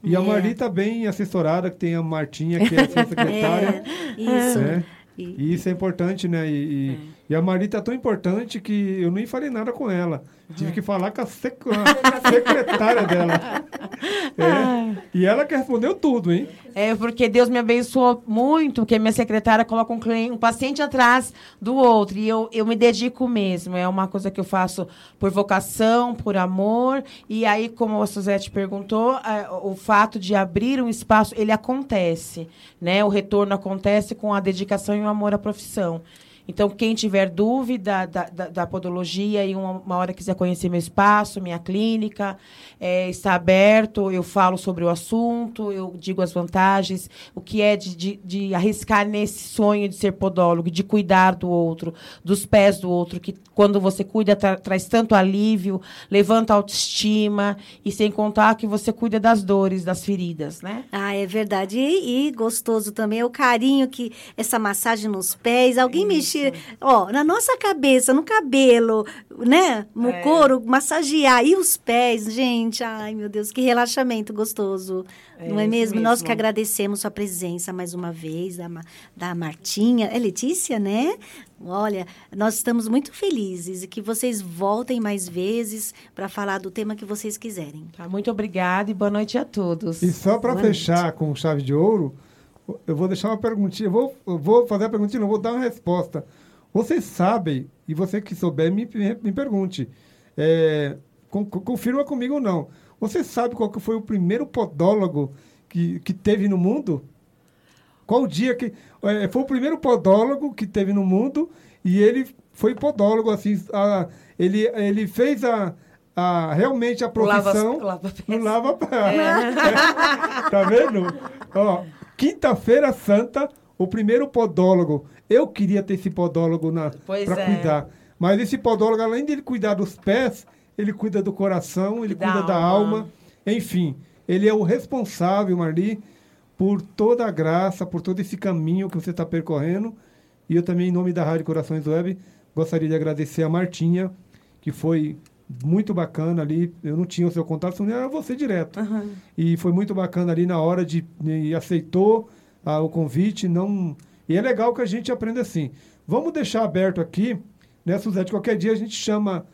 E a É. Marli está bem assessorada, que tem a Martinha, que é a sua secretária. É, isso. né? E- E isso é importante, né? E, e, a Marita é tão importante que eu nem falei nada com ela. Tive que falar com a, sec- a secretária dela. É. E ela que respondeu tudo, hein? É porque Deus me abençoou muito, porque minha secretária coloca um, cliente, um paciente atrás do outro. E eu, eu me dedico mesmo. É uma coisa que eu faço por vocação, por amor. E aí, como a Suzete perguntou, o fato de abrir um espaço, ele acontece. Né? O retorno acontece com a dedicação e o amor à profissão. Então, quem tiver dúvida da, da, da podologia e uma, uma hora quiser conhecer meu espaço, minha clínica, é, está aberto, eu falo sobre o assunto, eu digo as vantagens, o que é de, de, de arriscar nesse sonho de ser podólogo, de cuidar do outro, dos pés do outro, que quando você cuida tra- traz tanto alívio, levanta a autoestima, e sem contar que você cuida das dores, das feridas, né? Ah, é verdade. E, e gostoso também é o carinho que essa massagem nos pés, alguém mexer, ó, na nossa cabeça, no cabelo, né? No É. couro, massagear e os pés, gente. Ai, meu Deus, que relaxamento gostoso. É Não é isso mesmo? Nós que mesmo. agradecemos sua presença mais uma vez, da, da Martinha. É Letícia, né? Olha, nós estamos muito felizes e que vocês voltem mais vezes para falar do tema que vocês quiserem. Tá, muito obrigada e boa noite a todos. E só para fechar com chave de ouro, eu vou deixar uma perguntinha. Eu vou, eu vou fazer a perguntinha, não vou dar uma resposta. Vocês sabem, e você que souber, me, me, pergunte. É, con- con- confirma comigo ou não. Você sabe qual que foi o primeiro podólogo que, que teve no mundo? Qual o dia que. é, foi o primeiro podólogo que teve no mundo e ele foi podólogo, assim. a- ele, ele fez a, a, realmente a Lava profissão. lava pés. no lava Tá vendo? Ó, quinta-feira santa, o primeiro podólogo. Eu queria ter esse podólogo na para é. cuidar. Mas esse podólogo, além de ele cuidar dos pés, ele cuida do coração, ele Da cuida da alma. alma. Enfim, ele é o responsável, Marli, por toda a graça, por todo esse caminho que você está percorrendo. E eu também, em nome da Rádio Corações Web, gostaria de agradecer a Martinha, que foi muito bacana ali. Eu não tinha o seu contato, senão era você direto. E foi muito bacana ali na hora de. E aceitou ah, o convite. não E é legal que a gente aprenda assim. Vamos deixar aberto aqui, né, Suzete? Qualquer dia a gente chama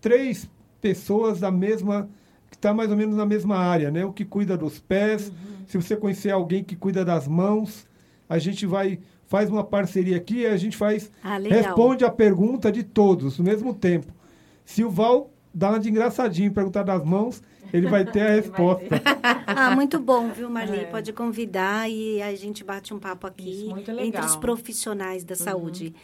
três pessoas da mesma. que está mais ou menos na mesma área, né? O que cuida dos pés. Se você conhecer alguém que cuida das mãos, a gente vai. Faz uma parceria aqui e a gente faz. Ah. Responde a pergunta de todos no mesmo tempo. Se o Val dá uma de engraçadinho perguntar das mãos, ele vai ter a resposta. Ah, muito bom, viu, Marli? É. Pode convidar e a gente bate um papo aqui Isso, muito entre os profissionais da saúde.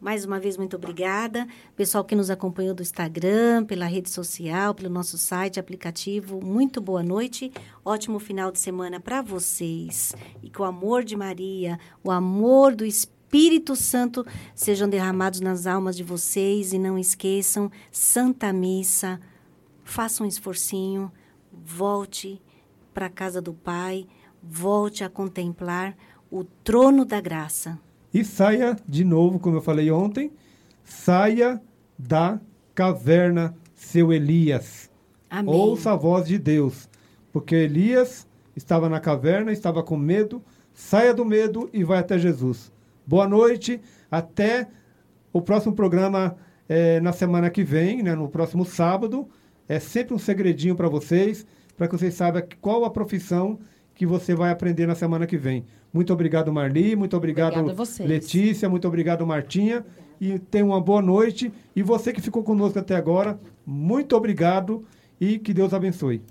Mais uma vez, muito obrigada. Pessoal que nos acompanhou do Instagram, pela rede social, pelo nosso site, aplicativo, muito boa noite. Ótimo final de semana para vocês. E que o amor de Maria, o amor do Espírito Santo sejam derramados nas almas de vocês. E não esqueçam, Santa Missa, faça um esforcinho, volte para a casa do Pai, volte a contemplar o trono da graça. E saia, de novo, como eu falei ontem, saia da caverna, seu Elias. Amém. Ouça a voz de Deus. Porque Elias estava na caverna, estava com medo. Saia do medo e vai até Jesus. Boa noite. Até o próximo programa eh, na semana que vem, né, no próximo sábado. É sempre um segredinho para vocês, para que vocês saibam qual a profissão que você vai aprender na semana que vem. Muito obrigado, Marli. Muito obrigado. Letícia. Muito obrigado, Martinha. E tenha uma boa noite. E você que ficou conosco até agora, muito obrigado e que Deus abençoe.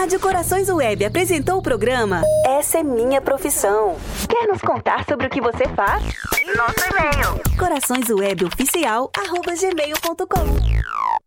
A Rádio Corações Web apresentou o programa Essa é Minha Profissão. Quer nos contar sobre o que você faz? Nosso e-mail. coraçõesweboficial.gmail.com